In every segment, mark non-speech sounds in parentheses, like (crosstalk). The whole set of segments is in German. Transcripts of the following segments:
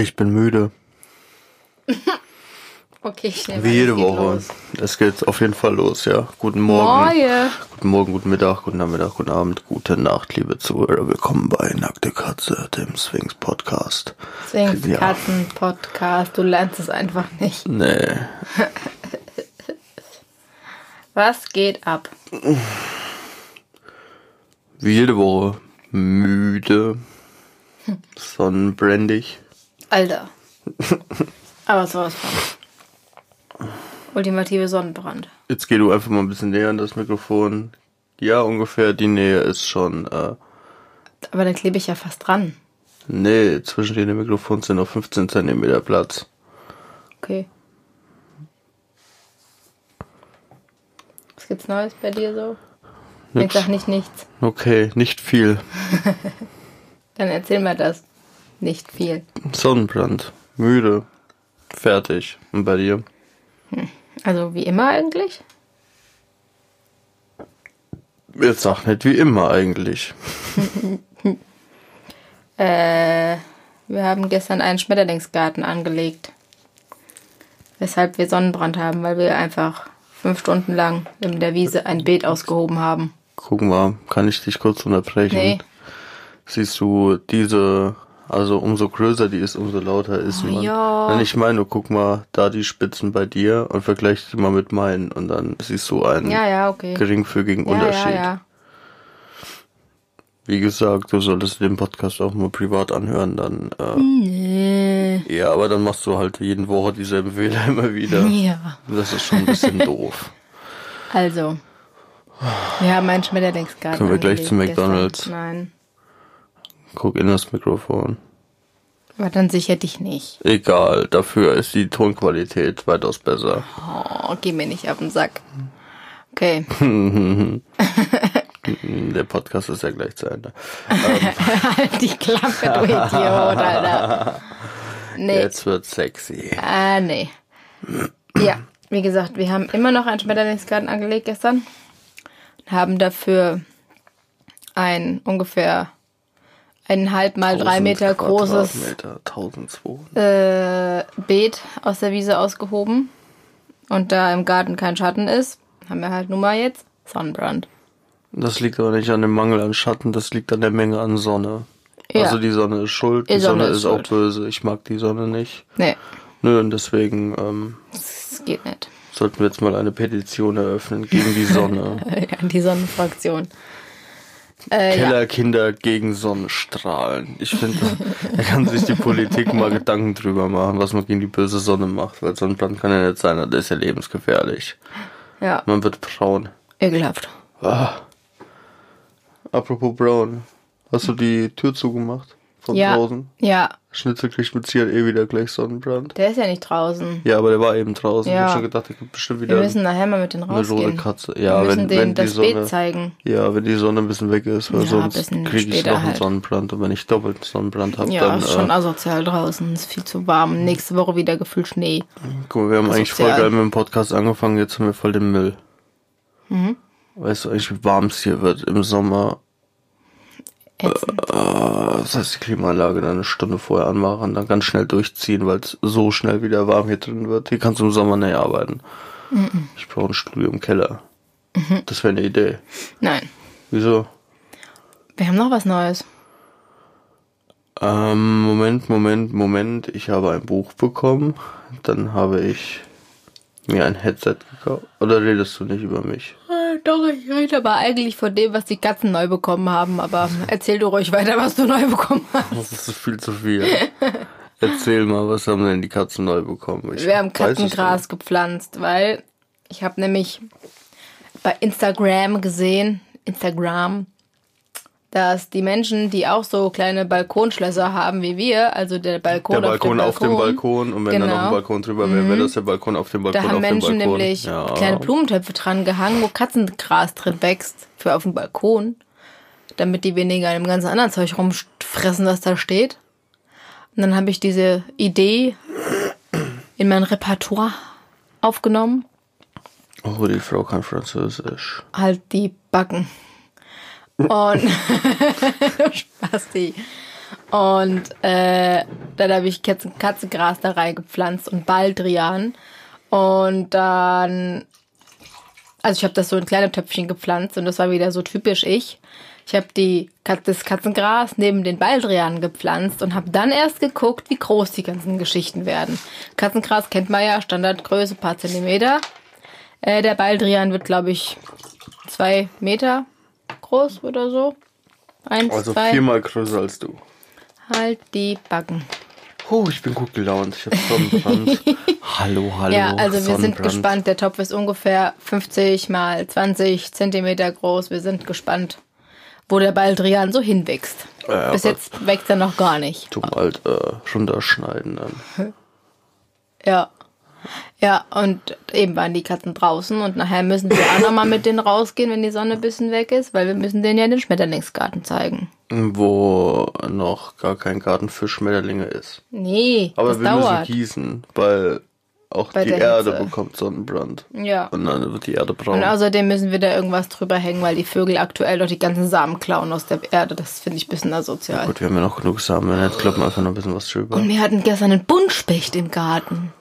Ich bin müde. (laughs) Okay, ich nehme Wie jede Woche. Es geht auf jeden Fall los, ja. Guten Morgen. Moje. Guten Morgen, guten Mittag, guten Nachmittag, guten Abend, gute Nacht, liebe Zuhörer. Willkommen bei Nackte Katze, dem Swings Podcast. Swings. Katzen Podcast. Du lernst es einfach nicht. Nee. (laughs) Was geht ab? Wie jede Woche. Müde. (laughs) Sonnenbrandig. Alter. (laughs) Aber sowas von. Ultimative Sonnenbrand. Jetzt geh du einfach mal ein bisschen näher an das Mikrofon. Ja, ungefähr die Nähe ist schon, äh, Aber dann klebe ich ja fast dran. nee, zwischen den Mikrofonen sind noch 15 Zentimeter Platz. Okay. Was gibt's Neues bei dir so? Ich Nix. sag nicht nichts. Okay, nicht viel. (laughs) Dann erzähl mir das. Nicht viel. Sonnenbrand. Müde. Fertig. Und bei dir? Also wie immer eigentlich? Jetzt sag nicht wie immer eigentlich. (laughs) Äh, wir haben gestern einen Schmetterlingsgarten angelegt. Weshalb wir Sonnenbrand haben, weil wir einfach fünf Stunden lang in der Wiese ein Beet ausgehoben haben. Guck mal, kann ich dich kurz unterbrechen? Nee. Siehst du, diese, also umso größer die ist, umso lauter ist Oh, man. ja. Nein, ich meine, guck mal, da die Spitzen bei dir und vergleich die mal mit meinen und dann siehst du einen Ja, ja, okay. geringfügigen Ja, Unterschied. ja, ja. Wie gesagt, du solltest den Podcast auch mal privat anhören, dann, äh, Nee. ja, aber dann machst du halt jeden Woche dieselben Fehler (laughs) immer wieder. Ja. Das ist schon ein bisschen (laughs) doof. Also, wir haben einen Schmetterlingsgarten Können wir gleich zu McDonald's? Gestern. Nein. Guck in das Mikrofon. Aber dann sicher dich nicht. Egal, dafür ist die Tonqualität weitaus besser. Oh, geh mir nicht auf den Sack. Okay. (laughs) Der Podcast ist ja gleich zu Ende. (laughs) halt die Klappe, du Idiot, Alter. Nee. Jetzt wird sexy. Ah, nee. Ja, wie gesagt, wir haben immer noch einen Schmetterlingsgarten angelegt gestern. Haben dafür ein ungefähr eineinhalb mal drei 1000 Meter großes Quadratmeter, 1200. äh, Beet aus der Wiese ausgehoben. Und da im Garten kein Schatten ist, haben wir halt nun mal jetzt Sonnenbrand. Das liegt aber nicht an dem Mangel an Schatten, das liegt an der Menge an Sonne. Ja. Also die Sonne ist schuld, die, Die Sonne, Sonne ist ist auch böse. Ich mag die Sonne nicht. Nee, Nö, und deswegen ähm, das geht nicht. sollten wir jetzt mal eine Petition eröffnen gegen die (laughs) Sonne. An die Sonnenfraktion. Äh, ja. Kellerkinder gegen Sonnenstrahlen. Ich finde, da kann sich die Politik mal Gedanken drüber machen, was man gegen die böse Sonne macht, weil Sonnenbrand kann ja nicht sein, das ist ja lebensgefährlich. ja, Man wird braun. ekelhaft. Ah. Apropos braun, hast du die Tür zugemacht? Von Ja, draußen? ja, Schnitzel kriegt mit Sicherheit eh wieder gleich Sonnenbrand. der ist ja nicht draußen. Ja, aber der war eben draußen. Ich Ja. hab schon gedacht, der gibt bestimmt Wir wieder müssen nachher mal mit denen eine rote rausgehen. Katze. Wir Ja, müssen wenn, denen wenn die das Sonne, Beet zeigen. ja, wenn die Sonne ein bisschen weg ist, weil Ja, sonst kriege ich noch einen halt. Sonnenbrand. Und wenn ich doppelt Sonnenbrand habe, Ja, dann ist schon äh, asozial draußen. Ist viel zu warm. Nächste Woche wieder gefühlt Schnee. Guck mal, wir haben eigentlich voll Asozial. geil mit dem Podcast angefangen, jetzt haben wir voll den Müll. Mhm. Weißt du eigentlich, wie warm es hier wird im Sommer? Ätzend. Äh, das heißt, die Klimaanlage dann eine Stunde vorher anmachen, dann ganz schnell durchziehen, weil es so schnell wieder warm hier drin wird. Hier kannst du im Sommer nicht arbeiten. Mhm. Ich brauche ein Studio im Keller. Das wäre eine Idee. Nein. Wieso? Wir haben noch was Neues. Ähm, Moment, Moment, Moment. Ich habe ein Buch bekommen. Dann habe ich mir ein Headset gekauft. Oder redest du nicht über mich? Äh, Doch, ich rede aber eigentlich von dem, was die Katzen neu bekommen haben. Aber erzähl du ruhig weiter, was du neu bekommen hast. Das ist viel zu viel. Erzähl mal, was haben denn die Katzen neu bekommen? Ich Wir haben Katzengras gepflanzt, weil ich habe nämlich bei Instagram gesehen, Instagram, dass die Menschen, die auch so kleine Balkonschlösser haben wie wir, also der Balkon, Der Balkon auf dem Balkon, Balkon und wenn dann noch ein Genau. Balkon drüber wäre, wäre das der Balkon auf dem Balkon Da haben auf dem Menschen nämlich ja. kleine Blumentöpfe dran gehangen, wo Katzengras drin wächst für auf dem Balkon, damit die weniger an dem ganzen anderen Zeug rumfressen, was da steht. Und dann habe ich diese Idee in mein Repertoire aufgenommen, Oh, die Frau kann Französisch. halt die Backen. Und (laughs) Spasti. Und äh, dann habe ich Katzen, Katzengras da reingepflanzt und Baldrian. Und dann, also ich habe das so in kleine Töpfchen gepflanzt und das war wieder so typisch ich. Ich habe die das Katzengras neben den Baldrian gepflanzt und habe dann erst geguckt, wie groß die ganzen Geschichten werden. Katzengras kennt man ja, Standardgröße, paar Zentimeter. Äh, der Baldrian wird, glaube ich, zwei Meter groß oder so. Eins, Also zwei. viermal größer als du. Halt die Backen. Oh, ich bin gut gelaunt. Ich habe Sonnenbrand. (laughs) hallo, hallo. Ja, also wir sind gespannt. Der Topf ist ungefähr 50 mal 20 Zentimeter groß. Wir sind gespannt, wo der Baldrian so hinwächst. Ja, Bis jetzt wächst er noch gar nicht. Zum halt äh, runterschneiden dann. Ja. Ja, und eben waren die Katzen draußen und nachher müssen wir auch nochmal mit denen rausgehen, wenn die Sonne ein bisschen weg ist, weil wir müssen denen ja den Schmetterlingsgarten zeigen. Wo noch gar kein Garten für Schmetterlinge ist. Nee, Aber das wir dauert. müssen gießen, weil auch Bei die Erde Hitze. bekommt Sonnenbrand. Ja. Und dann wird die Erde braun. Und außerdem müssen wir da irgendwas drüber hängen, weil die Vögel aktuell doch die ganzen Samen klauen aus der Erde. Das finde ich ein bisschen asozial. Gut, wir haben ja noch genug Samen. Jetzt kloppen wir einfach noch ein bisschen was drüber. Und wir hatten gestern einen Buntspecht im Garten.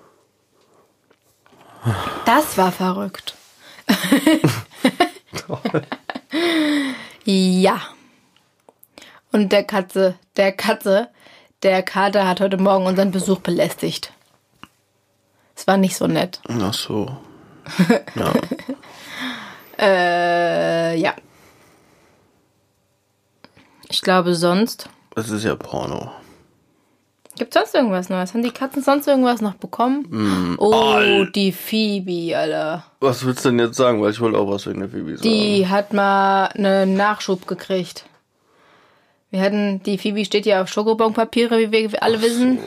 Das war verrückt. (laughs) ja. Und der Katze, der Katze, der Kater hat heute Morgen unseren Besuch belästigt. Es war nicht so nett. Ach so. (laughs) Ja. Äh, ja. Ich glaube sonst. Das ist ja Porno. Gibt sonst irgendwas Neues? Haben die Katzen sonst irgendwas noch bekommen? oh, die Phoebe, Alter. Was willst du denn jetzt sagen? Weil ich wollte auch was wegen der Phoebe sagen. Die hat mal einen Nachschub gekriegt. Wir hatten, die Phoebe steht ja auf Schokobonpapiere, wie wir alle wissen.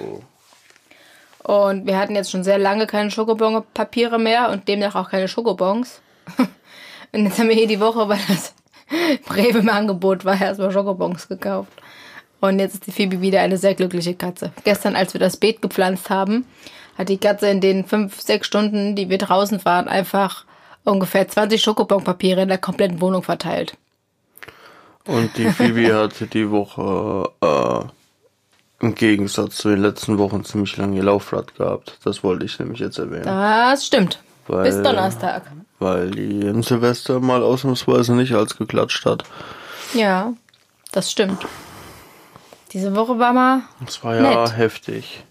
Und wir hatten jetzt schon sehr lange keine Schokobonpapiere mehr und demnach auch keine Schokobons. (laughs) und jetzt haben wir hier die Woche, weil das (laughs) Rewe im Angebot war, erstmal Schokobons gekauft. Und jetzt ist die Phoebe wieder eine sehr glückliche Katze. Gestern, als wir das Beet gepflanzt haben, hat die Katze in den fünf, sechs Stunden, die wir draußen waren, einfach ungefähr 20 Schokobonpapiere in der kompletten Wohnung verteilt. Und die Phoebe (laughs) hatte die Woche äh, im Gegensatz zu den letzten Wochen ziemlich lange ihr Laufrad gehabt. Das wollte ich nämlich jetzt erwähnen. Das stimmt. Weil- Bis Donnerstag. Weil die im Silvester mal ausnahmsweise nicht als geklatscht hat. Ja, das stimmt. Diese Woche war mal, Das war ja Nett. heftig.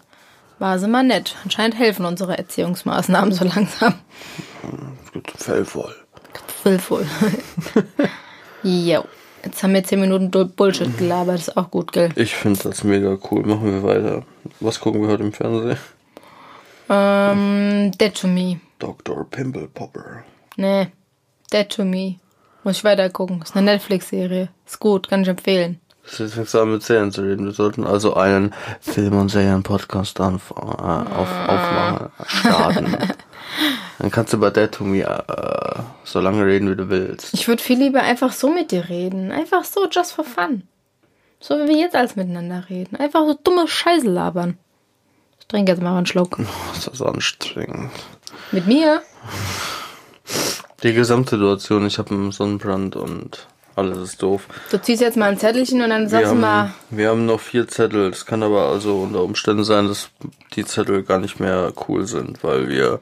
war sie mal nett. Anscheinend helfen unsere Erziehungsmaßnahmen so langsam. Gut, Fellvoll. Willvoll. (laughs) jo. Jetzt haben wir 10 Minuten Bullshit gelabert. Ist auch gut, gell? Ich finde das mega cool. Machen wir weiter. Was gucken wir heute im Fernsehen? Ähm, Dead to Me. Dr. Pimple Popper. Nee. Dead to Me. Muss ich weiter gucken. Ist eine Netflix-Serie. Ist gut, kann ich empfehlen. Das ist jetzt an mit Serien zu reden. Wir sollten also einen Film- und Serien-Podcast äh, auf, aufmachen, starten. (laughs) Dann kannst du über Dead to Me äh, so lange reden, wie du willst. Ich würde viel lieber einfach so mit dir reden. Einfach so, just for fun. So wie wir jetzt alles miteinander reden. Einfach so dumme Scheiße labern. Ich trinke jetzt mal einen Schluck. (laughs) Das ist anstrengend. Mit mir? Die Gesamtsituation, ich habe einen Sonnenbrand und alles ist doof. Du ziehst jetzt mal ein Zettelchen und dann Wir sagst du haben, mal, wir haben noch vier Zettel. Es kann aber also unter Umständen sein, dass die Zettel gar nicht mehr cool sind, weil wir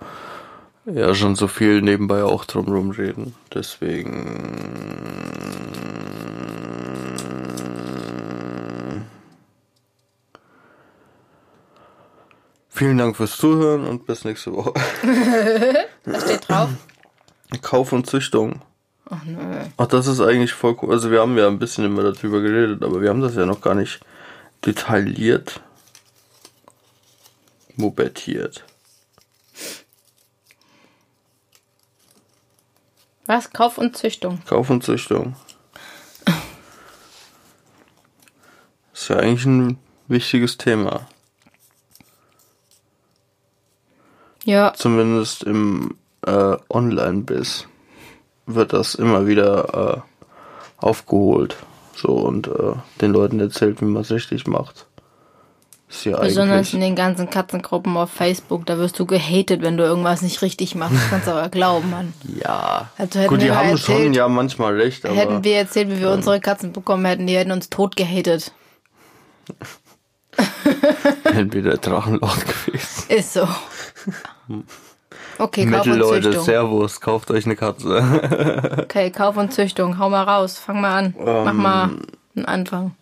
ja schon so viel nebenbei auch drumherum reden. Deswegen. Vielen Dank fürs Zuhören und bis nächste Woche. (laughs) da steht drauf. Kauf und Züchtung. Ach nö. Ach, das ist eigentlich voll cool. Also wir haben ja ein bisschen immer darüber geredet, aber wir haben das ja noch gar nicht detailliert mobettiert. Was? Kauf und Züchtung. Kauf und Züchtung. Ist ja eigentlich ein wichtiges Thema. Ja, Zumindest im äh, Online-Biss wird das immer wieder äh, aufgeholt. So und äh, den Leuten erzählt, wie man es richtig macht. Ist ja besonders in den ganzen Katzengruppen auf Facebook. Da wirst du gehatet, wenn du irgendwas nicht richtig machst. Das kannst du aber glauben, Mann. Ja. Also hätten Gut, wir die haben schon erzählt- ja manchmal recht, aber. Hätten wir erzählt, wie wir unsere Katzen bekommen hätten, die hätten uns tot gehatet. (laughs) Entweder Drachenlord gewesen. Ist so. (laughs) Okay, Kauf und Mittelleute, Züchtung. Servus, kauft euch eine Katze. (laughs) Okay, Kauf und Züchtung. Hau mal raus. Fang mal an. Mach mal einen Anfang.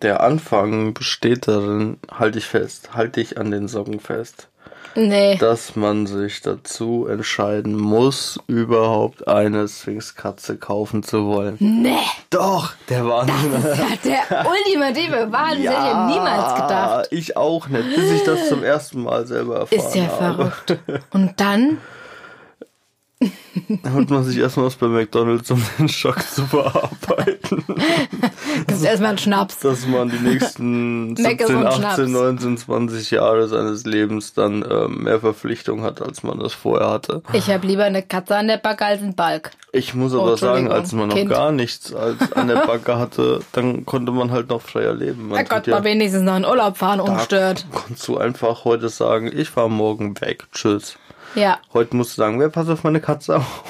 Der Anfang besteht darin, halte ich fest, halte ich an den Socken fest, Nee. dass man sich dazu entscheiden muss, überhaupt eine Sphinx-Katze kaufen zu wollen. Nee. Doch, der Wahnsinn. (laughs) Der ultimative Wahnsinn. Hätte ich niemals gedacht. Ich auch nicht, bis ich das zum ersten Mal selber erfahren Ist ja habe. verrückt. Und dann? Holt man sich erstmal was bei McDonalds, um den Schock zu verarbeiten. (laughs) Das ist erstmal ein Schnaps. Dass man die nächsten Mac ist 17, und 18, Schnaps. 19, 20 Jahre seines Lebens dann ähm, mehr Verpflichtung hat, als man das vorher hatte. Ich habe lieber eine Katze an der Backe als einen Balk. Ich muss Oh, aber sagen, Entschuldigung, als man noch Kind. gar nichts als an der Backe hatte, dann konnte man halt noch freier leben. Man Gott, konnte mal wenigstens noch in Urlaub fahren, da ungestört. konntest du einfach heute sagen, ich fahre morgen weg, tschüss. Ja. Heute musst du sagen, wer passt auf meine Katze auf?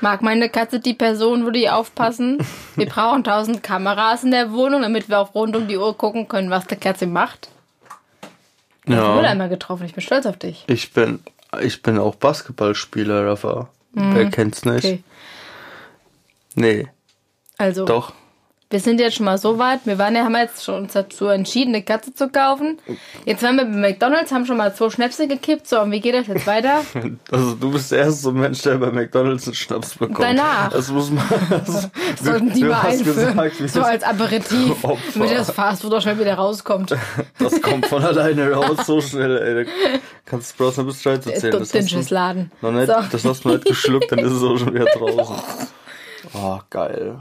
Mag meine Katze die Person, würde die aufpassen? Wir brauchen tausend Kameras in der Wohnung, damit wir auch rund um die Uhr gucken können, was die Katze macht. Ich wurde Ja, einmal getroffen, ich bin stolz auf dich. ich bin, ich bin auch Basketballspieler, Rafa. Wer kennt's nicht? Mhm. Okay. Nee, Also, doch. Wir sind jetzt schon mal so weit. Wir waren ja, haben jetzt schon uns dazu entschieden, eine Katze zu kaufen. Jetzt waren wir bei McDonalds, haben schon mal zwei Schnäpse gekippt. So, und wie geht das jetzt weiter? (laughs) Also du bist der erste Mensch, der bei McDonalds einen Schnaps bekommt. Danach. Das muss man. (laughs) Das, Sollten die mal einführen. gesagt, so als Aperitiv, (laughs) Opfer. damit das Fastfood auch schnell wieder rauskommt. Das kommt von alleine raus, so schnell, ey. Da kannst du bloß noch bis drei zu Der zählen. Das du Laden. noch nicht, So. das hast du nicht geschluckt, dann ist es auch schon wieder draußen. Oh, geil.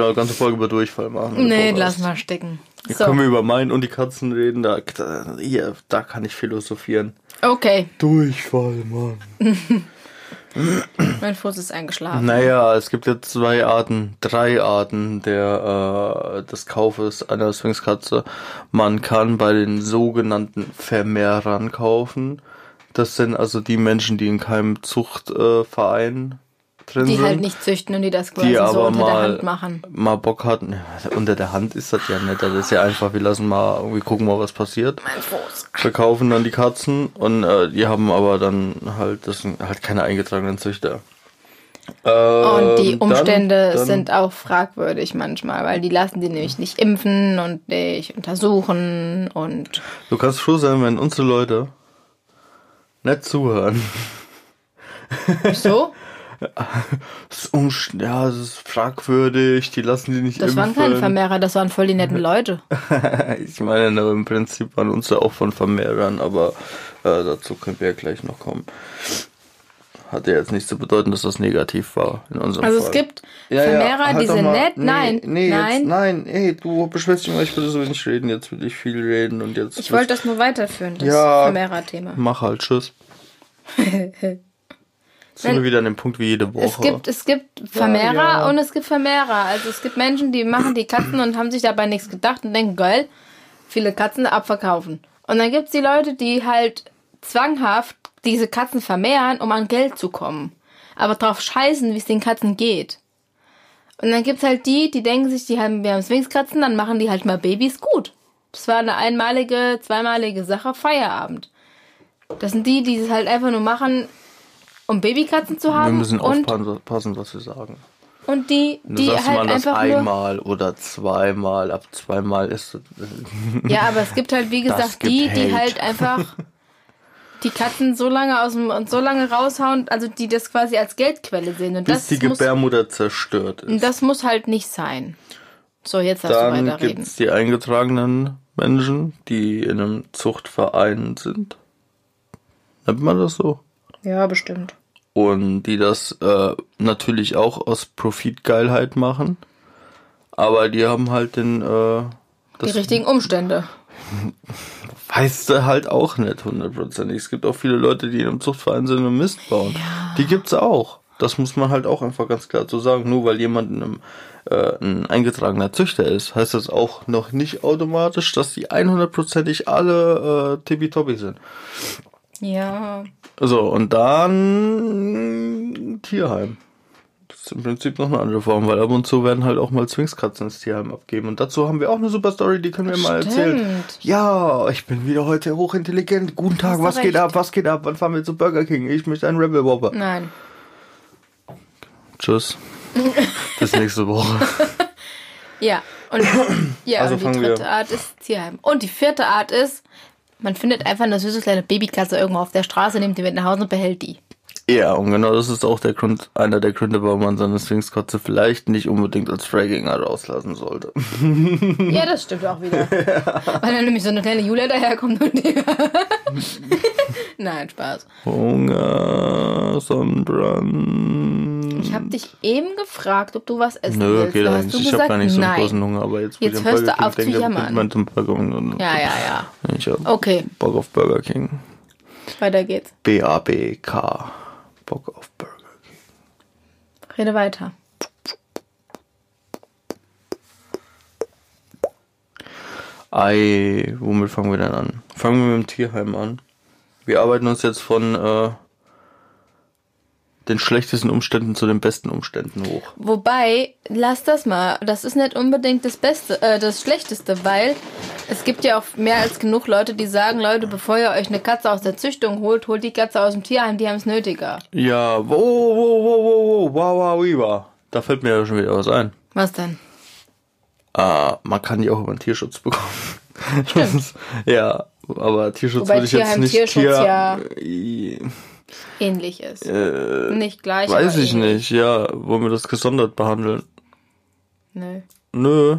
Auch eine ganze Folge über Durchfall machen. Nee, lass mal stecken. Hier So, können wir über meinen und die Katzen reden. Da, da, hier, da kann ich philosophieren. okay. Durchfall, Mann. Mein Fuß ist eingeschlafen. Naja, es gibt jetzt zwei Arten, drei Arten der, äh, des Kaufes einer Sphinxkatze. Man kann bei den sogenannten Vermehrern kaufen. Das sind also die Menschen, die in keinem Zuchtverein äh, drin Die sind. halt nicht züchten und die das quasi die so unter der mal, Hand machen. mal Bock hatten. Unter der Hand ist das ja nicht. Das ist ja einfach, wir lassen mal irgendwie gucken, mal was passiert. Mein Fuß. Verkaufen dann die Katzen und äh, die haben aber dann halt, das sind halt keine eingetragenen Züchter. Und die Umstände dann, dann, sind auch fragwürdig manchmal, weil die lassen die nämlich nicht impfen und nicht untersuchen und Du kannst froh sein, wenn unsere Leute nicht zuhören. so. Das ist ja, das ist fragwürdig, die lassen die nicht Das waren impfen. keine Vermehrer, das waren voll die netten (laughs) Leute. ich meine, na, im Prinzip waren uns ja auch von Vermehrern, aber äh, dazu können wir ja gleich noch kommen. Hat ja jetzt nicht zu bedeuten, dass das negativ war in unserem Also Fall. es gibt Ja, ja, Vermehrer, halt die sind mal. nett. Nee, nein, nee, nein. Jetzt, nein, ey, du beschwerst dich mal, ich will so wenig reden, jetzt will ich viel reden und jetzt. Ich wollte das nur weiterführen, das Ja. Vermehrer-Thema. Mach halt, tschüss. (laughs) Sind wir wieder an dem Punkt wie jede Woche. Es gibt, es gibt Vermehrer ja. und es gibt Vermehrer. Also es gibt Menschen, die machen die Katzen und haben sich dabei nichts gedacht und denken, geil, viele Katzen abverkaufen. Und dann gibt's die Leute, die halt zwanghaft diese Katzen vermehren, um an Geld zu kommen. Aber drauf scheißen, wie es den Katzen geht. Und dann gibt's halt die, die denken sich, die haben, wir haben Sphinxkatzen, dann machen die halt mal Babys gut. Das war eine einmalige, zweimalige Sache, Feierabend. Das sind die, die es halt einfach nur machen, um Babykatzen zu wir haben. müssen und aufpassen, was wir sagen. und die, Du die sagst halt mal das einfach nur. einmal oder zweimal, ab zweimal ist das. Ja, aber es gibt halt, wie Das gesagt, die, die halt einfach die Katzen so lange aus dem und so lange raushauen, also die das quasi als Geldquelle sehen. Und bis das die muss, Gebärmutter zerstört ist. das muss halt nicht sein. So, jetzt darfst du Dann weiterreden. gibt's die eingetragenen Menschen, die in einem Zuchtverein sind. Nennt man das so? Ja, bestimmt. Und die das äh, natürlich auch aus Profitgeilheit machen. Aber die haben halt den, äh, Die richtigen Umstände. (laughs) weißt du halt auch nicht hundertprozentig. Es gibt auch viele Leute, die in einem Zuchtverein sind und Mist bauen. Die gibt's auch. Das muss man halt auch einfach ganz klar so sagen. Nur weil jemand in einem, äh, ein eingetragener Züchter ist, heißt das auch noch nicht automatisch, dass die 100%ig alle äh, tippitoppi sind. Ja. So, und dann Tierheim. Das ist im Prinzip noch eine andere Form, weil ab und zu werden halt auch mal Zwingskatzen ins Tierheim abgeben. Und dazu haben wir auch eine super Story, die können wir mal erzählen. Stimmt. Ja, ich bin wieder heute hochintelligent. Guten Tag, was geht recht. ab, was geht ab? Wann fahren wir zu Burger King? Ich möchte einen Rebel Whopper. Nein. Tschüss. (laughs) Bis nächste Woche. Ja. Und, ja, Also und die fangen wir- dritte Art ist Tierheim. Und die vierte Art ist, man findet einfach eine süße kleine Babykatze irgendwo auf der Straße, nimmt die mit nach Hause und behält die. Ja, und genau das ist auch der Grund, einer der Gründe, warum man seine Sphinxkatze vielleicht nicht unbedingt als Fragginger rauslassen sollte. (laughs) Ja, das stimmt auch wieder. (laughs) Weil dann nämlich so eine kleine Julia daherkommt und die. (laughs) Nein, Spaß. Hunger, Sonnenbrand. Ich habe dich eben gefragt, ob du was essen Nö, willst. geht Da hast du Ich habe gar nicht so einen nein. großen Hunger, aber jetzt, Jetzt hörst du auf zu jammern. Ja, ja, ja. Ich hab Okay, Bock auf Burger King. weiter geht's. B-A-B-K. Bock auf Burger King. Rede weiter. Ei, womit fangen wir denn an? Fangen wir mit dem Tierheim an. Wir arbeiten uns jetzt von äh, den schlechtesten Umständen zu den besten Umständen hoch. Wobei, lass das mal. Das ist nicht unbedingt das Beste, äh, das Schlechteste, weil es gibt ja auch mehr als genug Leute, die sagen, Leute, bevor ihr euch eine Katze aus der Züchtung holt, holt die Katze aus dem Tierheim, die haben es nötiger. Ja, wo, wo, wo, wo, wo, wow, wow, wow. Da fällt mir ja schon wieder was ein. Was denn? Ah, man kann die auch über den Tierschutz bekommen. Das (laughs) ist, ja, aber Tierschutz Wobei würde ich jetzt Tierheim, nicht Tierschutz Tier, ja Äh, Ähnlich ist. äh, Nicht gleich. weiß ich ähnlich. nicht, ja, wollen wir das gesondert behandeln? Nö. Nö.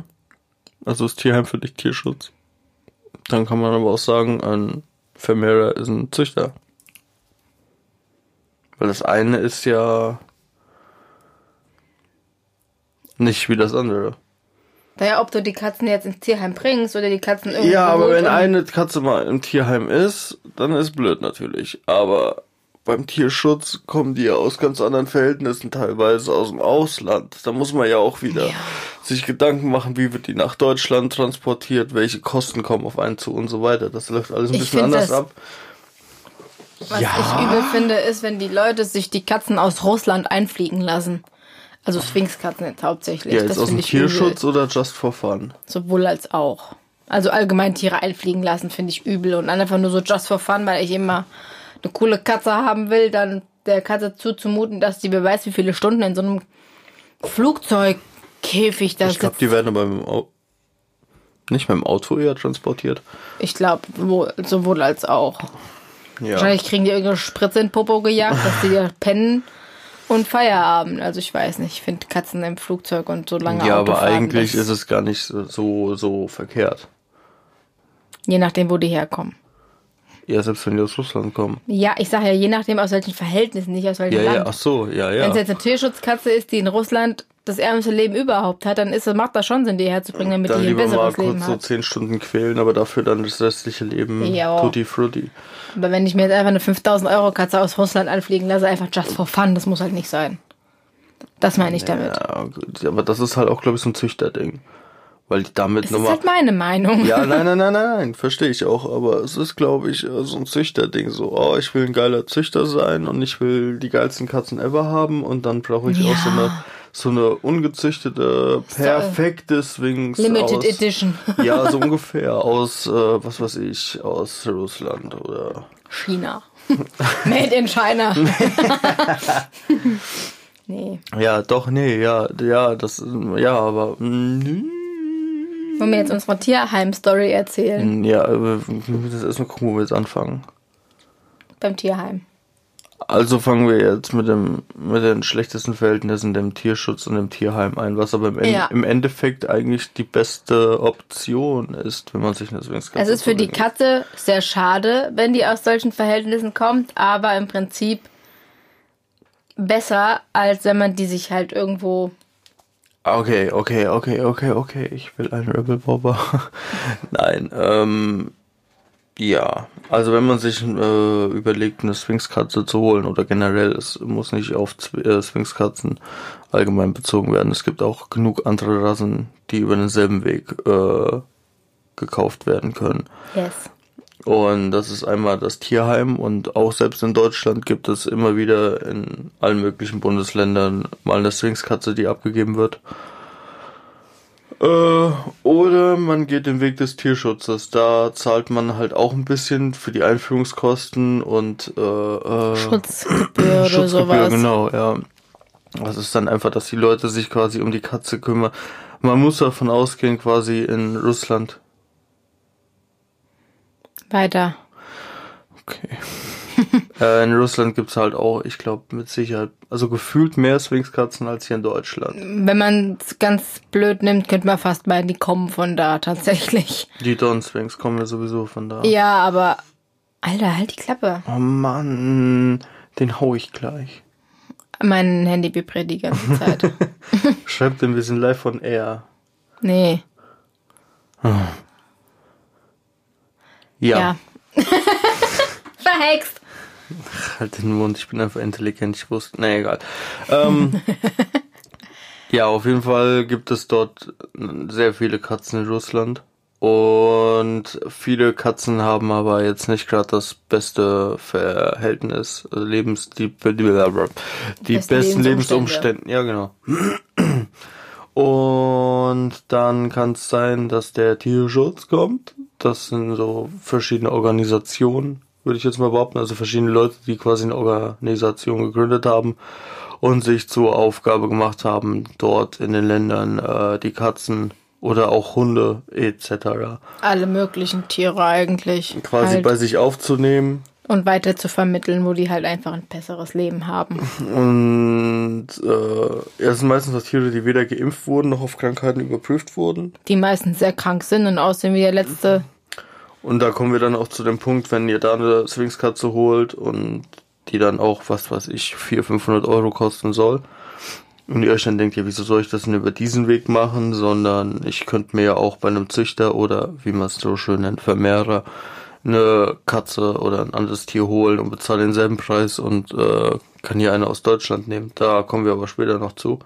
Also ist Tierheim für dich Tierschutz. Dann kann man aber auch sagen, ein Vermehrer ist ein Züchter. Weil das eine ist ja nicht wie das andere. Naja, ob du die Katzen jetzt ins Tierheim bringst oder die Katzen irgendwo Ja, aber wenn eine Katze mal im Tierheim ist, dann ist blöd natürlich. Aber beim Tierschutz kommen die ja aus ganz anderen Verhältnissen, teilweise aus dem Ausland. Da muss man ja auch wieder Ja. sich Gedanken machen, wie wird die nach Deutschland transportiert, welche Kosten kommen auf einen zu und so weiter. Das läuft alles ein Ich bisschen anders das- ab. Was Ja. ich übel finde, ist, wenn die Leute sich die Katzen aus Russland einfliegen lassen. Also Sphinxkatzen jetzt hauptsächlich. Ja, das jetzt aus finde dem ich übel. Tierschutz oder just for fun? Sowohl als auch. Also allgemein Tiere einfliegen lassen finde ich übel und einfach nur so just for fun, weil ich immer eine coole Katze haben will, dann der Katze zuzumuten, dass die wer weiß wie viele Stunden in so einem Flugzeugkäfig da Ich glaube, die werden aber mit Au nicht mit dem Auto eher transportiert. Ich glaube, sowohl als auch. Ja. Wahrscheinlich kriegen die irgendeine Spritze in Popo gejagt, dass die da (laughs) pennen und Feierabend. Also ich weiß nicht, ich finde Katzen im Flugzeug und so lange Ja, aber Autofahren, eigentlich das- ist es gar nicht so, so verkehrt. Je nachdem, wo die herkommen. Ja, selbst wenn die aus Russland kommen. Ja, ich sage ja, je nachdem, aus welchen Verhältnissen, nicht aus welchem Ja, ja, Land. ach so, ja, Wenn es ja. jetzt eine Tierschutzkatze ist, die in Russland das ärmste Leben überhaupt hat, dann ist, macht das schon Sinn, die herzubringen, damit Dann die ein lieber mal besseres kurz Leben so hat. zehn Stunden quälen, aber dafür dann das restliche Leben Ja. tutti frutti. Aber wenn ich mir jetzt einfach eine 5000 Euro Katze aus Russland anfliegen lasse, einfach just for fun, das muss halt nicht sein. Das meine ich damit. Ja, aber das ist halt auch, glaube ich, so ein Züchterding. Weil damit Das ist nochmal. halt meine Meinung. Ja, nein, nein, nein, nein, nein, verstehe ich auch, aber es ist, glaube ich, äh, so ein Züchterding. So, oh, ich will ein geiler Züchter sein und ich will die geilsten Katzen ever haben und dann brauche ich auch so Ja. eine, so eine ungezüchtete, perfekte Sphinx Limited aus, Edition. (laughs) Ja, so (laughs) ungefähr aus, äh, was weiß ich, aus Russland oder. China. (laughs) Made in China. nee. Ja, doch, nee, ja, ja, das, ja, aber, mm, Wollen wir jetzt unsere Tierheim-Story erzählen? ja, äh, wir müssen erstmal gucken, wo wir jetzt anfangen. Beim Tierheim. Also fangen wir jetzt mit dem mit den schlechtesten Verhältnissen dem Tierschutz und dem Tierheim ein, was aber im, En- Ja. im Endeffekt eigentlich die beste Option ist, wenn man sich eine Sphinxkatze Es ist für die. Katze sehr schade, wenn die aus solchen Verhältnissen kommt, aber im Prinzip besser, als wenn man die sich halt irgendwo. Okay, okay, okay, okay, okay. Ich will einen Rebel Bobber. (laughs) Nein, ähm, ja. Also wenn man sich äh, überlegt, eine Sphinxkatze zu holen oder generell, es muss nicht auf Zw- äh, Sphinxkatzen allgemein bezogen werden. Es gibt auch genug andere Rassen, die über denselben Weg äh, gekauft werden können. Yes. Und das ist einmal das Tierheim und auch selbst in Deutschland gibt es immer wieder in allen möglichen Bundesländern mal eine Sphinxkatze, die abgegeben wird. Äh, oder man geht den Weg des Tierschutzes. Da zahlt man halt auch ein bisschen für die Einführungskosten und äh, äh, Schutzgebühr oder Schutzgebühr, sowas. genau, ja. Das ist dann einfach, dass die Leute sich quasi um die Katze kümmern. Man muss davon ausgehen, quasi in Russland. Weiter. Okay. (laughs) äh, in Russland gibt's halt auch, ich glaube, mit Sicherheit, also gefühlt mehr Sphinxkatzen als hier in Deutschland. Wenn man es ganz blöd nimmt, könnte man fast meinen, die kommen von da tatsächlich. Die Don Sphinx kommen ja sowieso von da. Ja, aber Alter, halt die Klappe. Oh Mann, den hau ich gleich. Mein Handy vibriert die ganze Zeit. (laughs) Schreibt ein bisschen live von Air. Nee. Ja, Ja. (laughs) Verhext. halt den Mund, ich bin einfach intelligent, ich wusste. Nee, egal. Ähm, (laughs) ja, auf jeden Fall gibt es dort sehr viele Katzen in Russland. Und viele Katzen haben aber jetzt nicht gerade das beste Verhältnis, also Lebens, die, die, die Beste besten Lebensumstände. Lebensumstände. Ja, genau. Und dann kann es sein, dass der Tierschutz kommt. Das sind so verschiedene Organisationen, würde ich jetzt mal behaupten. Also verschiedene Leute, die quasi eine Organisation gegründet haben und sich zur Aufgabe gemacht haben, dort in den Ländern äh, die Katzen oder auch Hunde etc. Alle möglichen Tiere eigentlich. quasi halt. bei sich aufzunehmen Und weiter zu vermitteln, wo die halt einfach ein besseres Leben haben. und äh, es sind meistens auch Tiere, die weder geimpft wurden noch auf Krankheiten überprüft wurden. Die meistens sehr krank sind und aussehen wie der letzte. Und da kommen wir dann auch zu dem Punkt, wenn ihr da eine Sphinxkatze holt und die dann auch, was weiß ich, 400, 500 Euro kosten soll. Und ihr euch dann denkt, ja, wieso soll ich das denn über diesen Weg machen, sondern ich könnte mir ja auch bei einem Züchter oder, wie man es so schön nennt, Vermehrer, eine Katze oder ein anderes Tier holen und bezahle denselben Preis und äh, kann hier eine aus Deutschland nehmen. Da kommen wir aber später noch zu.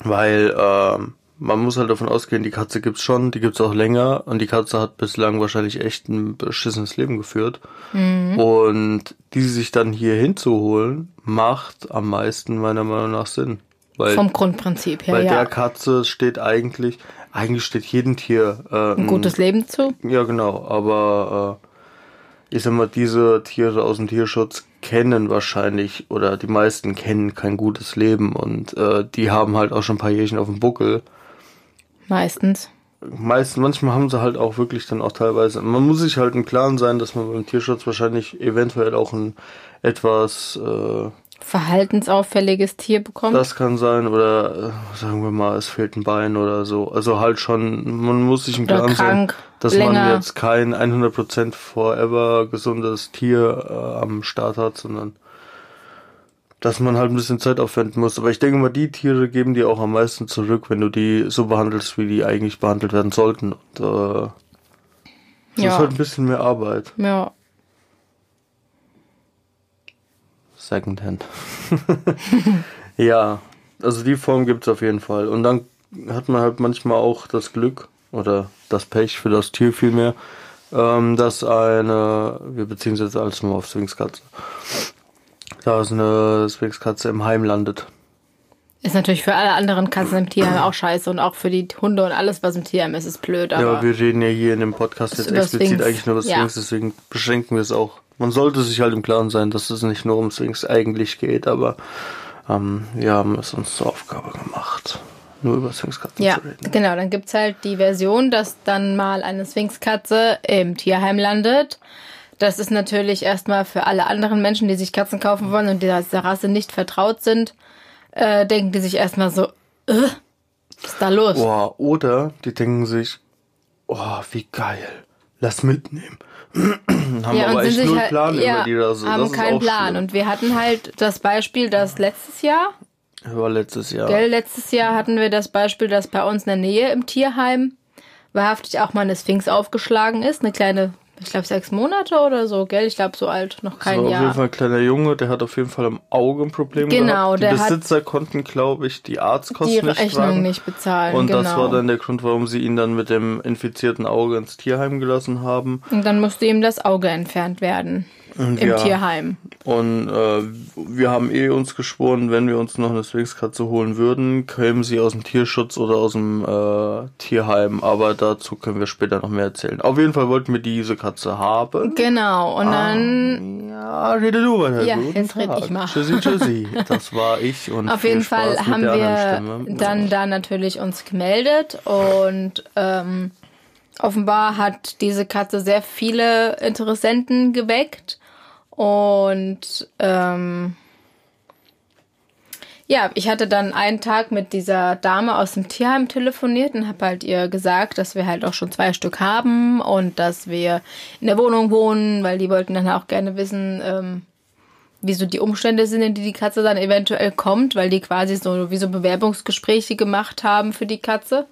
Weil ähm, man muss halt davon ausgehen, die Katze gibt's schon, die gibt's auch länger und die Katze hat bislang wahrscheinlich echt ein beschissenes Leben geführt. Und die sich dann hier hinzuholen, macht am meisten meiner Meinung nach Sinn. Weil, Vom Grundprinzip her, weil ja. der Katze steht eigentlich, eigentlich steht jedem Tier äh, Ein gutes Leben zu. ja, genau, aber äh, ich sag mal, diese Tiere aus dem Tierschutz kennen wahrscheinlich oder die meisten kennen kein gutes Leben und äh, die haben halt auch schon ein paar Jährchen auf dem Buckel. Meistens. Meist, manchmal haben sie halt auch wirklich dann auch teilweise. Man muss sich halt im Klaren sein, dass man beim Tierschutz wahrscheinlich eventuell auch ein etwas äh, Verhaltensauffälliges Tier bekommt. das kann sein oder äh, sagen wir mal, es fehlt ein Bein oder so. Also halt schon, man muss sich im Klaren sein, dass länger. man jetzt kein 100% forever gesundes Tier äh, am Start hat, sondern dass man halt ein bisschen Zeit aufwenden muss. Aber ich denke mal, die Tiere geben dir auch am meisten zurück, wenn du die so behandelst, wie die eigentlich behandelt werden sollten. Und äh, das Ja. ist halt ein bisschen mehr Arbeit. ja. Secondhand. (laughs) ja, also die Form gibt's auf jeden Fall. Und dann hat man halt manchmal auch das Glück oder das Pech für das Tier vielmehr, ähm, dass eine, wir beziehen uns jetzt alles mal auf Sphinxkatze, dass eine Sphinxkatze im Heim landet. Ist natürlich für alle anderen Katzen im Tierheim auch scheiße und auch für die Hunde und alles, was im Tierheim ist, ist blöd. Ja, wir reden ja hier in dem Podcast jetzt explizit Sphinx. eigentlich nur über Ja. Sphinx, deswegen beschränken wir es auch. Man sollte sich halt im Klaren sein, dass es nicht nur um Sphinx eigentlich geht, aber ähm, wir haben es uns zur Aufgabe gemacht, nur über Sphinxkatzen ja, zu reden. genau. Dann gibt's halt die Version, dass dann mal eine Sphinxkatze im Tierheim landet. Das ist natürlich erstmal für alle anderen Menschen, die sich Katzen kaufen wollen und die dieser Rasse nicht vertraut sind, äh, denken die sich erstmal so, was ist da los? Boah, oder die denken sich, oh, wie geil, lass mitnehmen. (clears throat) haben Ja, aber echt null halt, Plan ja, über die Rasse. haben das keinen Plan. schlimm. Und wir hatten halt das Beispiel, dass letztes Jahr, War letztes Jahr. gell, letztes Jahr hatten wir das Beispiel, dass bei uns in der Nähe im Tierheim wahrhaftig auch mal eine Sphinx aufgeschlagen ist, eine kleine ich glaube, sechs Monate oder so, gell? Ich glaube, so alt, noch kein so, Jahr. Auf jeden Fall ein kleiner Junge, der hat auf jeden Fall im Auge ein Problem Genau, gehabt. Die der Besitzer konnten, glaube ich, die Arztkosten die nicht Rechnung tragen. nicht bezahlen. Und genau. das war dann der Grund, warum sie ihn dann mit dem infizierten Auge ins Tierheim gelassen haben. Und dann musste ihm das Auge entfernt werden. Im ja, Tierheim. Und äh, wir haben eh uns geschworen, wenn wir uns noch eine Sphinxkatze holen würden, kämen sie aus dem Tierschutz oder aus dem äh, Tierheim. Aber dazu können wir später noch mehr erzählen. Auf jeden Fall wollten wir diese Katze haben. Genau. Und dann Ja, rede du weiter. Ja, Guten jetzt red Tag. ich mal. Tschüssi, tschüssi. Das war ich und Auf jeden Spaß Fall haben wir dann da natürlich uns gemeldet und ähm, offenbar hat diese Katze sehr viele Interessenten geweckt und ähm, ja, ich hatte dann einen Tag mit dieser Dame aus dem Tierheim telefoniert und habe halt ihr gesagt, dass wir halt auch schon zwei Stück haben und dass wir in der Wohnung wohnen, weil die wollten dann auch gerne wissen, ähm, wie so die Umstände sind, in die die Katze dann eventuell kommt, weil die quasi so wie so Bewerbungsgespräche gemacht haben für die Katze.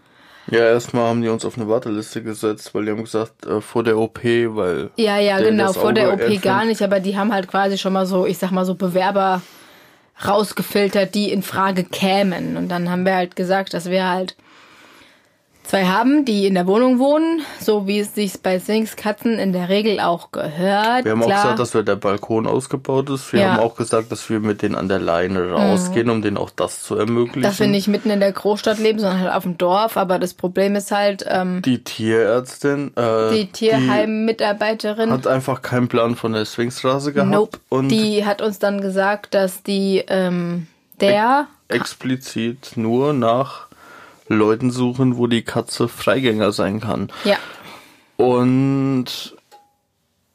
Ja, erstmal haben die uns auf eine Warteliste gesetzt, weil die haben gesagt, äh, vor der OP, weil. Ja, ja, der genau, vor der OP entfernt- gar nicht, aber die haben halt quasi schon mal so, ich sag mal so Bewerber rausgefiltert, die in Frage kämen. Und dann haben wir halt gesagt, dass wir halt zwei haben, die in der Wohnung wohnen, so wie es sich bei Sphinx-Katzen in der Regel auch gehört. Wir haben auch Klar. gesagt, dass wir der Balkon ausgebaut ist. Wir Ja. Mhm. haben auch gesagt, dass wir mit denen an der Leine rausgehen, um denen auch das zu ermöglichen. dass wir nicht mitten in der Großstadt leben, sondern halt auf dem Dorf. Aber das Problem ist halt, ähm, die Tierärztin, äh, die Tierheim-Mitarbeiterin, hat einfach keinen Plan von der Sphinxstraße gehabt nope, und die hat uns dann gesagt, dass die, ähm, der, explizit nur nach Leuten suchen, wo die Katze Freigänger sein kann. ja, Und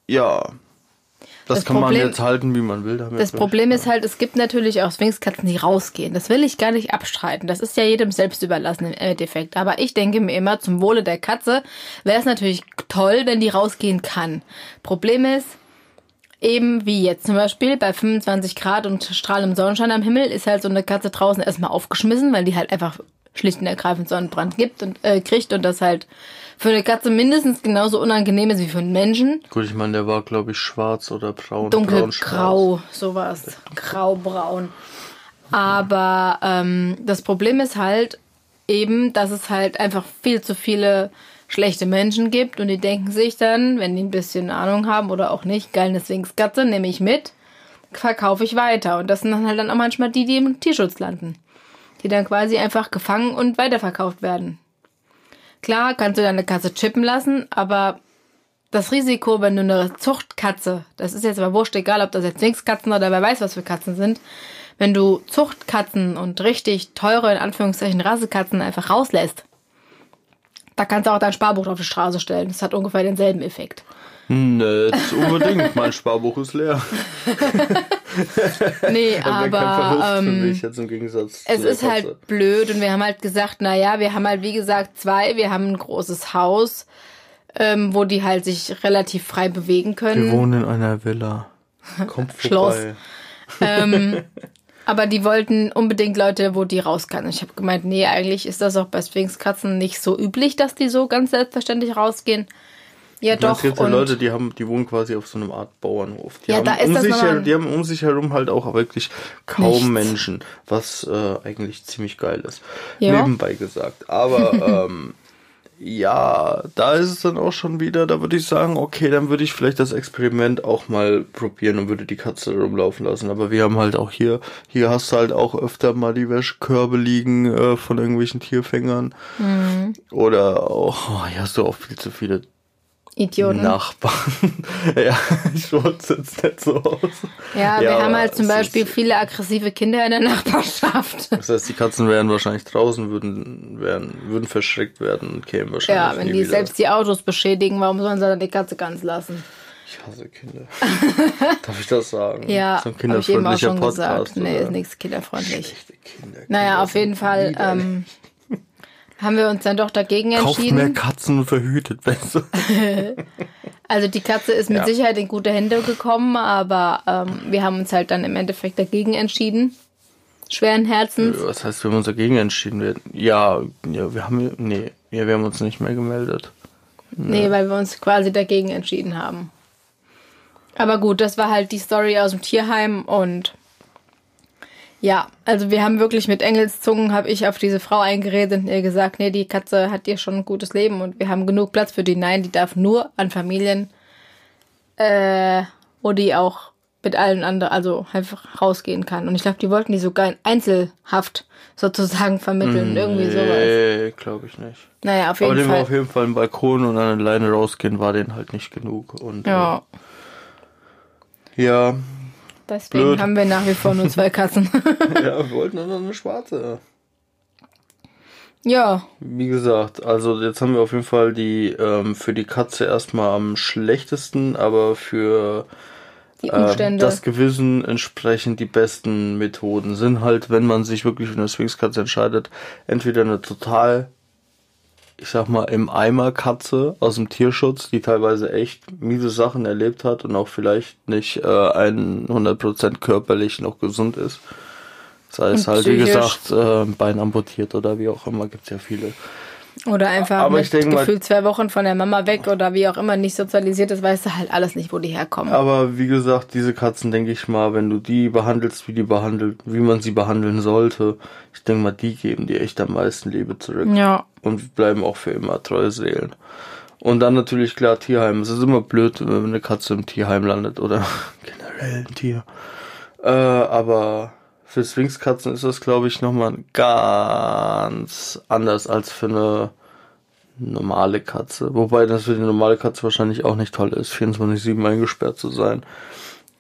ja, das, Das kann Problem- man jetzt halten, wie man will. Da haben wir Das Problem ist halt, es gibt natürlich auch Sphinxkatzen, die rausgehen. Das will ich gar nicht abstreiten. Das ist ja jedem selbst überlassen im Endeffekt. Aber ich denke mir immer, zum Wohle der Katze wäre es natürlich toll, wenn die rausgehen kann. Problem ist, eben wie jetzt zum Beispiel bei 25 Grad und strahlendem Sonnenschein am Himmel ist halt so eine Katze draußen erstmal aufgeschmissen, weil die halt einfach schlicht und ergreifend Sonnenbrand gibt und äh, kriegt und das halt für eine Katze mindestens genauso unangenehm ist wie für einen Menschen. Gut, ich meine, der war, glaube ich, schwarz oder braun. dunkelgrau, sowas. Graubraun. Aber ähm, das Problem ist halt eben, dass es halt einfach viel zu viele schlechte Menschen gibt und die denken sich dann, wenn die ein bisschen Ahnung haben oder auch nicht, geil, eine Sphinxkatze nehme ich mit, verkaufe ich weiter. Und das sind dann halt dann auch manchmal die, die im Tierschutz landen. Die dann quasi einfach gefangen und weiterverkauft werden. Klar, kannst du deine Katze chippen lassen, aber das Risiko, wenn du eine Zuchtkatze, das ist jetzt aber wurscht, egal ob das jetzt Sphinxkatzen oder wer weiß was für Katzen sind, wenn du Zuchtkatzen und richtig teure, in Anführungszeichen, Rassekatzen einfach rauslässt, da kannst du auch dein Sparbuch auf die Straße stellen. Das hat ungefähr denselben Effekt. Nicht unbedingt. mein Sparbuch ist leer. Nee, (laughs) aber Verlust für ähm, mich jetzt im Gegensatz es ist Katze. halt blöd und wir haben halt gesagt, naja, wir haben halt wie gesagt zwei, wir haben ein großes Haus, ähm, wo die halt sich relativ frei bewegen können. Wir wohnen in einer Villa. (laughs) Kommt Schloss. vorbei. Ähm, (laughs) aber die wollten unbedingt Leute, wo die raus kann. Und ich habe gemeint, nee, eigentlich ist das auch bei Sphinxkatzen nicht so üblich, dass die so ganz selbstverständlich rausgehen. Ja, Doch, doch. es gibt ja und Leute, die haben, die wohnen quasi auf so einem Art Bauernhof. Die, Ja, haben, da ist um das sich her, die haben um sich herum halt auch wirklich kaum Nichts. Menschen, was äh, eigentlich ziemlich geil ist. Ja. Nebenbei gesagt. Aber (laughs) ähm, ja, da ist es dann auch schon wieder, da würde ich sagen, okay, dann würde ich vielleicht das Experiment auch mal probieren und würde die Katze rumlaufen lassen. Aber wir haben halt auch hier, hier hast du halt auch öfter mal die Wäschekörbe liegen äh, von irgendwelchen Tierfängern. Mhm. Oder auch, oh, hier hast du auch viel zu viele Idioten. Nachbarn. (laughs) ja, ich wollte es jetzt nicht so aus. Ja, wir Ja, haben aber halt zum Beispiel viele aggressive Kinder in der Nachbarschaft. (laughs) Das heißt, die Katzen wären wahrscheinlich draußen, würden, wären, würden verschreckt werden und kämen wahrscheinlich Ja, wenn die wieder. selbst die Autos beschädigen, warum sollen sie dann die Katze ganz lassen? Ich hasse Kinder. (laughs) Darf ich das sagen? Ja, so ein habe ich eben auch kinderfreundlicher schon Podcast. gesagt. Nee, oder? ist nichts kinderfreundlich. Schlechte Kinder. Naja, Kinder auf jeden Fall ähm, haben wir uns dann doch dagegen Kauft mehr entschieden. Katzen und verhütet besser. (laughs) Also die Katze ist mit Ja. Sicherheit in gute Hände gekommen, aber ähm, wir haben uns halt dann im Endeffekt dagegen entschieden. Schweren Herzens. Was heißt, wir haben uns dagegen entschieden? Wir, ja, ja, wir haben, nee, ja, wir haben uns nicht mehr gemeldet. Nee, weil wir uns quasi dagegen entschieden haben. Aber gut, das war halt die Story aus dem Tierheim und ja, also wir haben wirklich mit Engelszungen, habe ich auf diese Frau eingeredet und ihr gesagt, nee, die Katze hat hier schon ein gutes Leben und wir haben genug Platz für die. Nein, die darf nur an Familien, äh, wo die auch mit allen anderen, also einfach rausgehen kann. Und ich glaube, die wollten die sogar in Einzelhaft sozusagen vermitteln, irgendwie sowas. Nee, glaube ich nicht. Naja, auf Aber jeden war Fall. auf jeden Fall ein Balkon und an alleine rausgehen war denen halt nicht genug. Und Ja, äh, ja, deswegen blöd. haben wir nach wie vor nur zwei Katzen. (laughs) (laughs) ja, wir wollten dann noch eine schwarze. ja, Wie gesagt, also jetzt haben wir auf jeden Fall die ähm, für die Katze erstmal am schlechtesten, aber für die Umstände. das Gewissen entsprechend die besten Methoden sind halt, wenn man sich wirklich für eine Sphinxkatze entscheidet, entweder eine total, ich sag mal, im Eimer Katze aus dem Tierschutz, die teilweise echt miese Sachen erlebt hat und auch vielleicht nicht äh, 100% körperlich noch gesund ist. Sei es Und halt, wie gesagt, äh, Bein amputiert oder wie auch immer, gibt's ja viele. Oder einfach Aber mit ich denke gefühlt zwei Wochen von der Mama weg oder wie auch immer nicht sozialisiert ist, weißt du halt alles nicht, wo die herkommen. Aber wie gesagt, diese Katzen, denke ich mal, wenn du die behandelst, wie die behandelt, wie man sie behandeln sollte, ich denke mal, die geben dir echt am meisten Liebe zurück. Ja, Und bleiben auch für immer treue Seelen. Und dann natürlich klar Tierheim. Es ist immer blöd, wenn eine Katze im Tierheim landet oder (laughs) generell ein Tier. Äh, aber für Sphinxkatzen ist das, glaube ich, nochmal ganz anders als für eine normale Katze. Wobei das für die normale Katze wahrscheinlich auch nicht toll ist, 24-7 eingesperrt zu sein.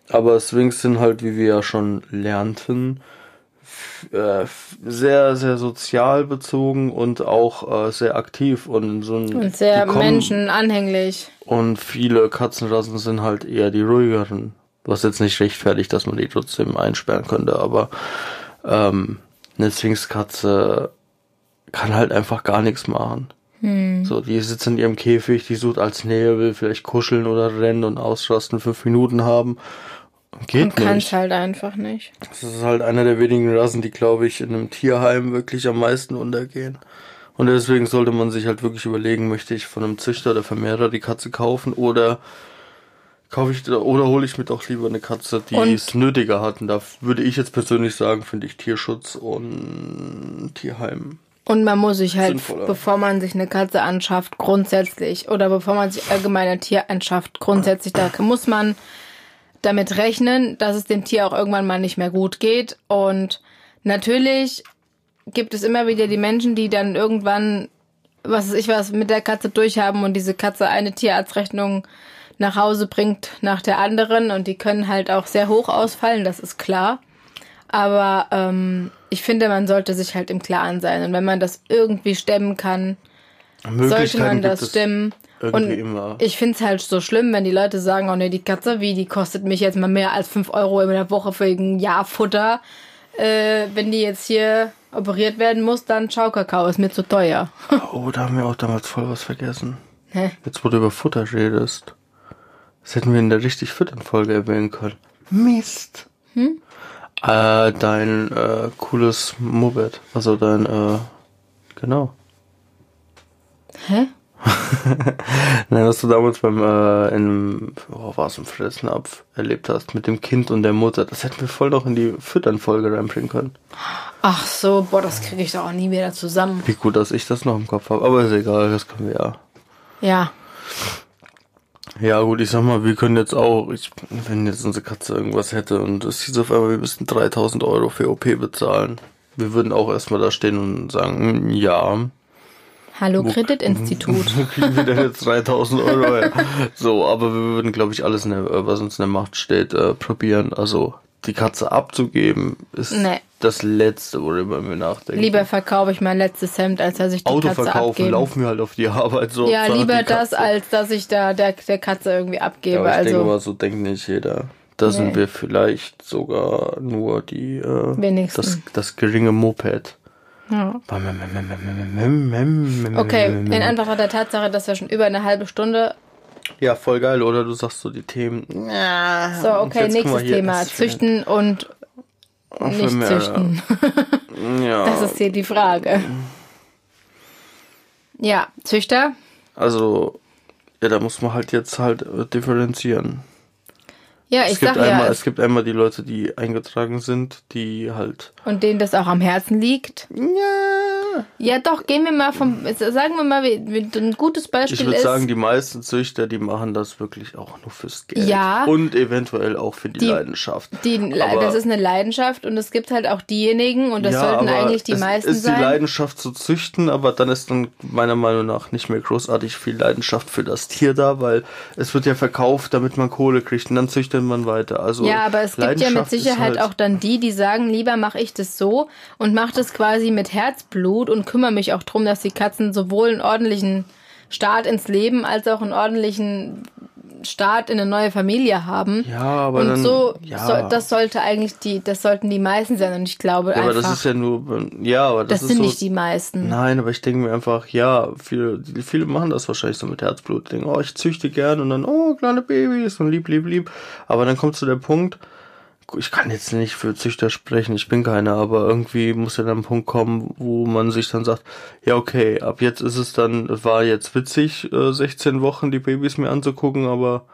Aber Sphinx sind halt, wie wir ja schon lernten, äh, sehr, sehr sozial bezogen und auch äh, sehr aktiv und so ein, und sehr menschenanhänglich. Und viele Katzenrassen sind halt eher die ruhigeren. Was jetzt nicht rechtfertigt, dass man die trotzdem einsperren könnte, aber ähm, eine Sphinxkatze kann halt einfach gar nichts machen. So, die sitzt in ihrem Käfig, die sucht als Nähe, will vielleicht kuscheln oder rennen und ausrasten, fünf Minuten haben. Geht Und kann es halt einfach nicht. Das ist halt einer der wenigen Rassen, die, glaube ich, in einem Tierheim wirklich am meisten untergehen. Und deswegen sollte man sich halt wirklich überlegen, möchte ich von einem Züchter oder Vermehrer die Katze kaufen oder kaufe ich oder hole ich mir doch lieber eine Katze, die Und- es nötiger hat. Und da würde ich jetzt persönlich sagen, finde ich Tierschutz und Tierheim. Und man muss sich halt, Sinnvoller. bevor man sich eine Katze anschafft, grundsätzlich, oder bevor man sich allgemein ein Tier anschafft, grundsätzlich, da muss man damit rechnen, dass es dem Tier auch irgendwann mal nicht mehr gut geht. Und natürlich gibt es immer wieder die Menschen, die dann irgendwann, was weiß ich was, mit der Katze durchhaben und diese Katze eine Tierarztrechnung nach Hause bringt nach der anderen und die können halt auch sehr hoch ausfallen, das ist klar. Aber ähm, ich finde, man sollte sich halt im Klaren sein. Und wenn man das irgendwie stemmen kann, sollte man das stemmen. irgendwie Und immer. ich finde es halt so schlimm, wenn die Leute sagen, oh nee, die Katze, wie, die kostet mich jetzt mal mehr als 5 Euro in der Woche für ein Jahr Futter. Äh, wenn die jetzt hier operiert werden muss, dann Ciao Kakao, ist mir zu teuer. Oh, da haben wir auch damals voll was vergessen. Hä? Jetzt, wo du über Futter redest. Das hätten wir in der richtig füttern Folge erwähnen können. Mist. Hm? Äh, dein äh, cooles Moped. Also dein, äh, genau. Hä? (laughs) Nein, was du damals beim, äh, in, oh, war es im Fressnapf erlebt hast, mit dem Kind und der Mutter. Das hätten wir voll noch in die Füttern-Folge reinbringen können. Ach so, boah, das kriege ich doch auch nie wieder zusammen. Wie gut, dass ich das noch im Kopf habe. Aber ist egal, das können wir ja. Ja. Ja gut, ich sag mal, wir können jetzt auch, ich, wenn jetzt unsere Katze irgendwas hätte und es hieß auf einmal, wir müssten 3000 Euro für OP bezahlen. Wir würden auch erstmal da stehen und sagen, hm, ja, Hallo Kreditinstitut. (laughs) wo kriegen wir denn jetzt 3000 Euro her? (laughs) So, aber wir würden, glaube ich, alles, in der, was uns in der Macht steht, äh, probieren. Also die Katze abzugeben, ist Nee. das Letzte, worüber wir nachdenken. Lieber verkaufe ich mein letztes Hemd, als dass ich die Auto Katze verkaufen, abgebe. laufen wir halt auf die Arbeit so. Ja, lieber das, als dass ich da der, der Katze irgendwie abgebe. Ja, aber ich denke also mal, so denkt nicht jeder. Da sind Nee. wir vielleicht sogar nur die äh, Wenigsten. das, das geringe Moped. ja. Okay, Okay, in Anbetracht der Tatsache, dass wir schon über eine halbe Stunde. Ja, voll geil, oder? Du sagst so die Themen. Ja, So, okay, nächstes Thema. Züchten und nicht Vermehrer. züchten. (laughs) Ja, Das ist hier die Frage. Ja, Züchter. also Ja, da muss man halt jetzt halt äh, differenzieren. Ja, Es ich gibt, sag ja. einmal, es- es gibt einmal die Leute, die eingetragen sind, die halt. Und denen das auch am Herzen liegt. Ja. Ja, doch, gehen wir mal vom, sagen wir mal, ein gutes Beispiel Ich würde ist. sagen, die meisten Züchter, die machen das wirklich auch nur fürs Geld. Ja. Und eventuell auch für die, Die- Leidenschaft. die, Aber- das ist eine Leidenschaft und es gibt halt auch diejenigen, und das sollten aber eigentlich die es meisten ist sein. die Leidenschaft zu züchten, aber dann ist dann meiner Meinung nach nicht mehr großartig viel Leidenschaft für das Tier da, weil es wird ja verkauft, damit man Kohle kriegt und dann züchtet man weiter. Also Ja, aber es gibt ja mit ist Sicherheit halt- auch dann die, die sagen, lieber mache ich das so und mache das quasi mit Herzblut und kümmere mich auch drum, dass die Katzen sowohl einen ordentlichen Start ins Leben als auch einen ordentlichen Start in eine neue Familie haben. Ja, aber und dann, so, ja. so, das sollte eigentlich die, das sollten die meisten sein und ich glaube ja, aber einfach, das ist ja nur, ja, aber das, das sind so, nicht die meisten. Nein, aber ich denke mir einfach, ja, viele, viele machen das wahrscheinlich so mit Herzblut. Denken, oh, ich züchte gern und dann, oh, kleine Babys und lieb, lieb, lieb. Aber dann kommt zu der Punkt, ich kann jetzt nicht für Züchter sprechen, ich bin keiner, aber irgendwie muss ja dann ein Punkt kommen, wo man sich dann sagt, ja, okay, ab jetzt ist es dann, war jetzt witzig, äh, 16 Wochen die Babys mir anzugucken, aber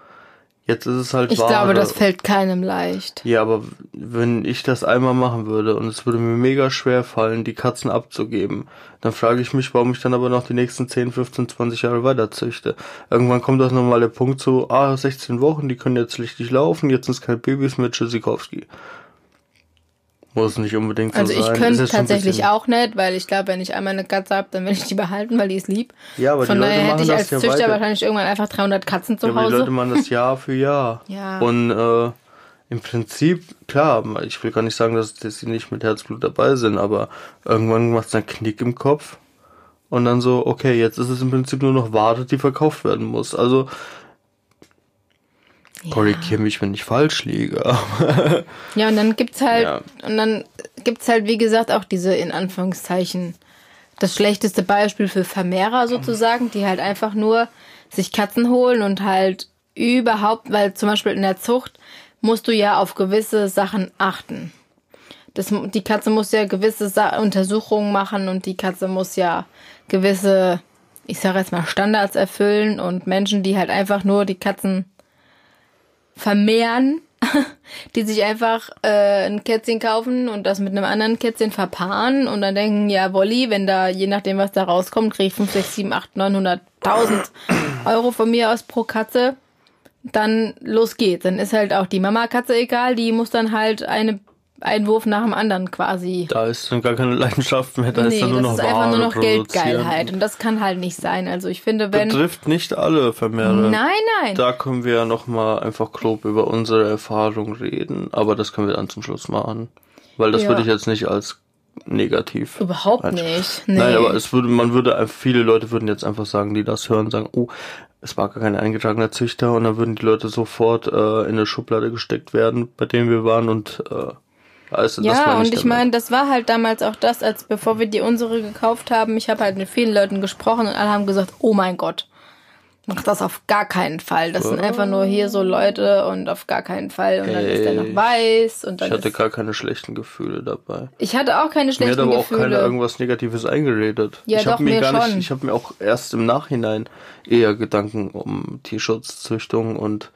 jetzt ist es halt Ich Ware. glaube, das fällt keinem leicht. Ja, aber wenn ich das einmal machen würde und es würde mir mega schwer fallen, die Katzen abzugeben, dann frage ich mich, warum ich dann aber noch die nächsten 10, 15, 20 Jahre weiter züchte. Irgendwann kommt das nochmal der Punkt so, ah, 16 Wochen, die können jetzt richtig laufen, jetzt sind es keine Babys mit Tschüssikowski. Muss nicht unbedingt so Also ich sein. Könnte jetzt schon ein tatsächlich auch nicht, weil ich glaube, wenn ich einmal eine Katze habe, dann will ich die (laughs) behalten, weil die ist lieb. Ja, aber Von die Leute daher hätte ich als ja Züchter weiter. wahrscheinlich irgendwann einfach 300 Katzen zu Ja, aber die Hause. Leute machen das Jahr für Jahr. (laughs) Ja. Und äh, im Prinzip, klar, ich will gar nicht sagen, dass, dass sie nicht mit Herzblut dabei sind, aber irgendwann macht es einen Knick im Kopf. Und dann so, okay, jetzt ist es im Prinzip nur noch Ware, die verkauft werden muss. Also, korrigiere mich, wenn ich falsch liege. (laughs) Ja, und dann gibt's halt, Ja. und dann gibt's halt, wie gesagt, auch diese, in Anführungszeichen, das schlechteste Beispiel für Vermehrer sozusagen, die halt einfach nur sich Katzen holen und halt überhaupt, weil zum Beispiel in der Zucht musst du ja auf gewisse Sachen achten. Das, die Katze muss ja gewisse Sa Untersuchungen machen und die Katze muss ja gewisse, ich sage jetzt mal, Standards erfüllen und Menschen, die halt einfach nur die Katzen vermehren, (laughs) die sich einfach äh, ein Kätzchen kaufen und das mit einem anderen Kätzchen verpaaren und dann denken, ja, Wolli, wenn da, je nachdem, was da rauskommt, kriege ich 5, 6, 7, 8, 900.000 Euro von mir aus pro Katze, dann los geht's. Dann ist halt auch die Mama-Katze egal, die muss dann halt eine, einen Wurf nach dem anderen quasi da ist dann gar keine Leidenschaft mehr, da nee, ist dann nur das noch ist einfach nur noch. Geldgeilheit. Und das kann halt nicht sein. Also ich finde, wenn. Betrifft nicht alle Vermehrer. Nein, nein. Da können wir ja nochmal einfach grob über unsere Erfahrung reden, aber das können wir dann zum Schluss machen. Weil das Ja. würde ich jetzt nicht als negativ. Überhaupt nicht. Nee. Nein, aber es würde, man würde, viele Leute würden jetzt einfach sagen, die das hören, sagen, oh, es war gar kein eingetragener Züchter und dann würden die Leute sofort äh, in eine Schublade gesteckt werden, bei denen wir waren und äh, also ja, und ich meine, das war halt damals auch das, als bevor wir die unsere gekauft haben. Ich habe halt mit vielen Leuten gesprochen und alle haben gesagt, oh mein Gott, mach das auf gar keinen Fall. Das sind einfach nur hier so Leute und auf gar keinen Fall. Und dann ist der noch weiß und dann ich hatte gar keine schlechten Gefühle dabei. ich hatte auch keine Mir hat schlechten aber auch keiner Gefühle. irgendwas Negatives eingeredet. Ja, ich habe mir mir gar schon. nicht, ich habe mir auch erst im Nachhinein eher Gedanken um Tierschutzzüchtung und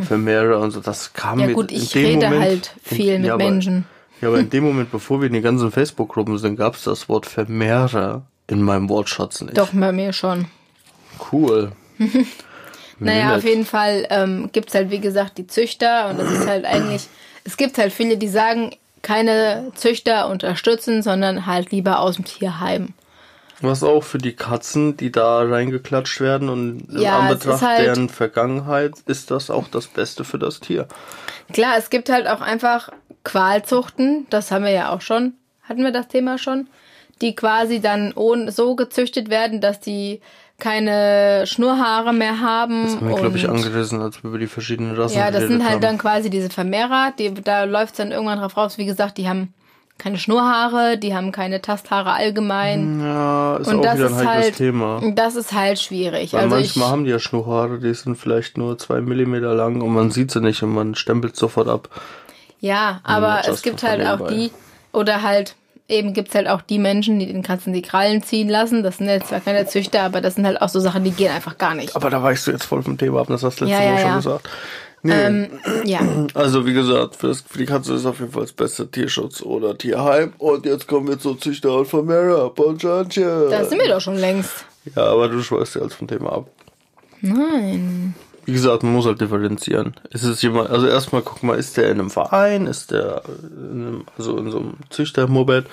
Vermehrer und so. Das kam Ja gut, in ich dem rede Moment, halt viel mit ja, Menschen. Ja, aber in (laughs) dem Moment, bevor wir in die ganzen Facebook-Gruppen sind, gab es das Wort Vermehrer in meinem Wortschatz nicht. Doch, bei mir schon. Cool. (laughs) Naja, auf jeden Fall ähm, gibt's halt, wie gesagt, die Züchter und das ist halt eigentlich, es gibt halt viele, die sagen, keine Züchter unterstützen, sondern halt lieber aus dem Tierheim. Was auch für die Katzen, die da reingeklatscht werden und Ja, es Anbetracht halt- deren Vergangenheit ist das auch das Beste für das Tier. Klar, es gibt halt auch einfach Qualzuchten, das haben wir ja auch schon, hatten wir das Thema schon, die quasi dann so gezüchtet werden, dass die keine Schnurhaare mehr haben. Das haben wir, glaube ich, angerissen, als wir über die verschiedenen Rassen Ja, das sind halt haben. dann quasi diese Vermehrer, die, da läuft's dann irgendwann drauf raus. Wie gesagt, die haben keine Schnurhaare, die haben keine Tasthaare allgemein. Ja, ist Und auch das wieder ein ist halt, Thema. das ist halt schwierig. Weil also manchmal ich, haben die ja Schnurrhaare, die sind vielleicht nur zwei Millimeter lang und man sieht sie nicht und man stempelt sofort ab. Ja, aber es gibt halt auch die, oder halt, eben gibt's halt auch die Menschen, die den Katzen die Krallen ziehen lassen. Das sind jetzt zwar keine Züchter, aber das sind halt auch so Sachen, die gehen einfach gar nicht. Aber da weichst du jetzt voll vom Thema ab, das hast du letzte Ja, ja, Woche schon ja. gesagt. Nee, Ähm, ja, (clears throat) also wie gesagt, für, das, für die Katze ist auf jeden Fall das beste Tierschutz oder Tierheim. Und jetzt kommen wir zu Züchter und Vermehrer. Bonjanche. da sind wir doch schon längst. Ja, aber du schweißt ja jetzt vom Thema ab. Nein. Wie gesagt, man muss halt differenzieren. Ist es jemand, also erstmal guck mal, ist der in einem Verein, ist der in einem, also in so einem Züchtermoped,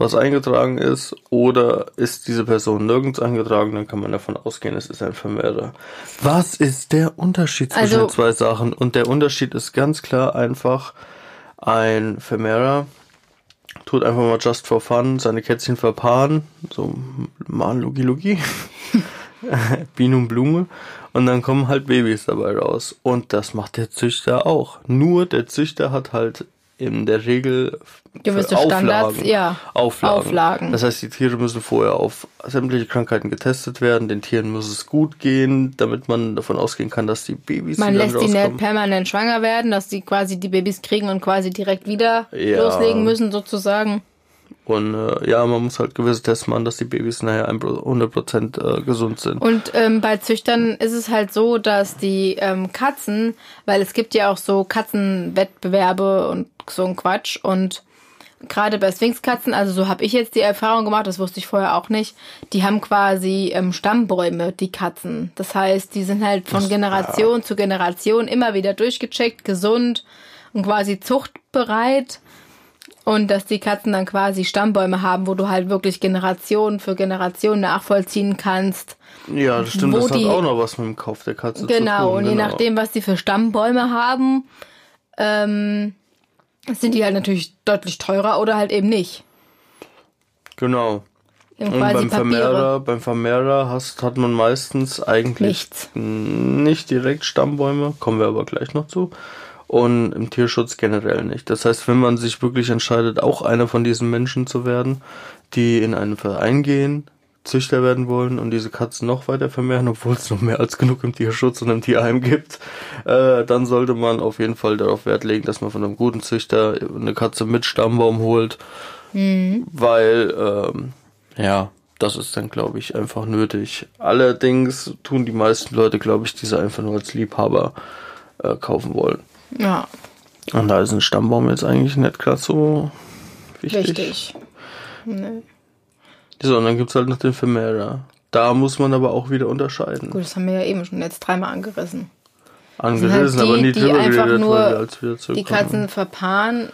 was eingetragen ist, oder ist diese Person nirgends eingetragen, dann kann man davon ausgehen, es ist ein Vermehrer. Was ist der Unterschied zwischen Also- den zwei Sachen? Und der Unterschied ist ganz klar einfach, ein Vermehrer tut einfach mal just for fun seine Kätzchen verpaaren, so mal Logi Logi. (laughs) Biene und Blume und dann kommen halt Babys dabei raus. Und das macht der Züchter auch. Nur der Züchter hat halt in der Regel Gewisse Standards, ja. Auflagen. Auflagen. Das heißt, die Tiere müssen vorher auf sämtliche Krankheiten getestet werden. Den Tieren muss es gut gehen, damit man davon ausgehen kann, dass die Babys Man lässt die nicht rauskommen. permanent schwanger werden, dass die quasi die Babys kriegen und quasi direkt wieder Ja. loslegen müssen, sozusagen. Und äh, ja, man muss halt gewisse Tests machen, dass die Babys nachher 100% äh, gesund sind. Und ähm, bei Züchtern ist es halt so, dass die ähm, Katzen, weil es gibt ja auch so Katzenwettbewerbe und so ein Quatsch und gerade bei Sphinxkatzen, also so habe ich jetzt die Erfahrung gemacht, das wusste ich vorher auch nicht, die haben quasi ähm, Stammbäume, die Katzen. Das heißt, die sind halt von Generation zu Generation immer wieder durchgecheckt, gesund und quasi zuchtbereit. Und dass die Katzen dann quasi Stammbäume haben, wo du halt wirklich Generation für Generation nachvollziehen kannst. Ja, das stimmt, das hat die- auch noch was mit dem Kauf der Katze Genau, zu tun. und je nachdem, was die für Stammbäume haben, ähm, sind die halt natürlich deutlich teurer oder halt eben nicht. Genau. Und beim Papiere. Vermehrer, beim Vermehrer hast, hat man meistens eigentlich Nichts. nicht direkt Stammbäume, kommen wir aber gleich noch zu. Und im Tierschutz generell nicht. Das heißt, wenn man sich wirklich entscheidet, auch einer von diesen Menschen zu werden, die in einen Verein gehen, Züchter werden wollen und diese Katzen noch weiter vermehren, obwohl es noch mehr als genug im Tierschutz und im Tierheim gibt, äh, dann sollte man auf jeden Fall darauf Wert legen, dass man von einem guten Züchter eine Katze mit Stammbaum holt, weil ähm, ja, das ist dann, glaube ich, einfach nötig. Allerdings tun die meisten Leute, glaube ich, diese einfach nur als Liebhaber äh, kaufen wollen. Ja, Und da ist ein Stammbaum jetzt eigentlich nicht gerade so wichtig. richtig. Nee. So, und dann gibt's halt noch den Vermehrer. Da muss man aber auch wieder unterscheiden. Gut, das haben wir ja eben schon jetzt dreimal angerissen. Angerissen, halt die, aber nie die drüber einfach geredet, nur wir als wieder Die. Katzen verpaaren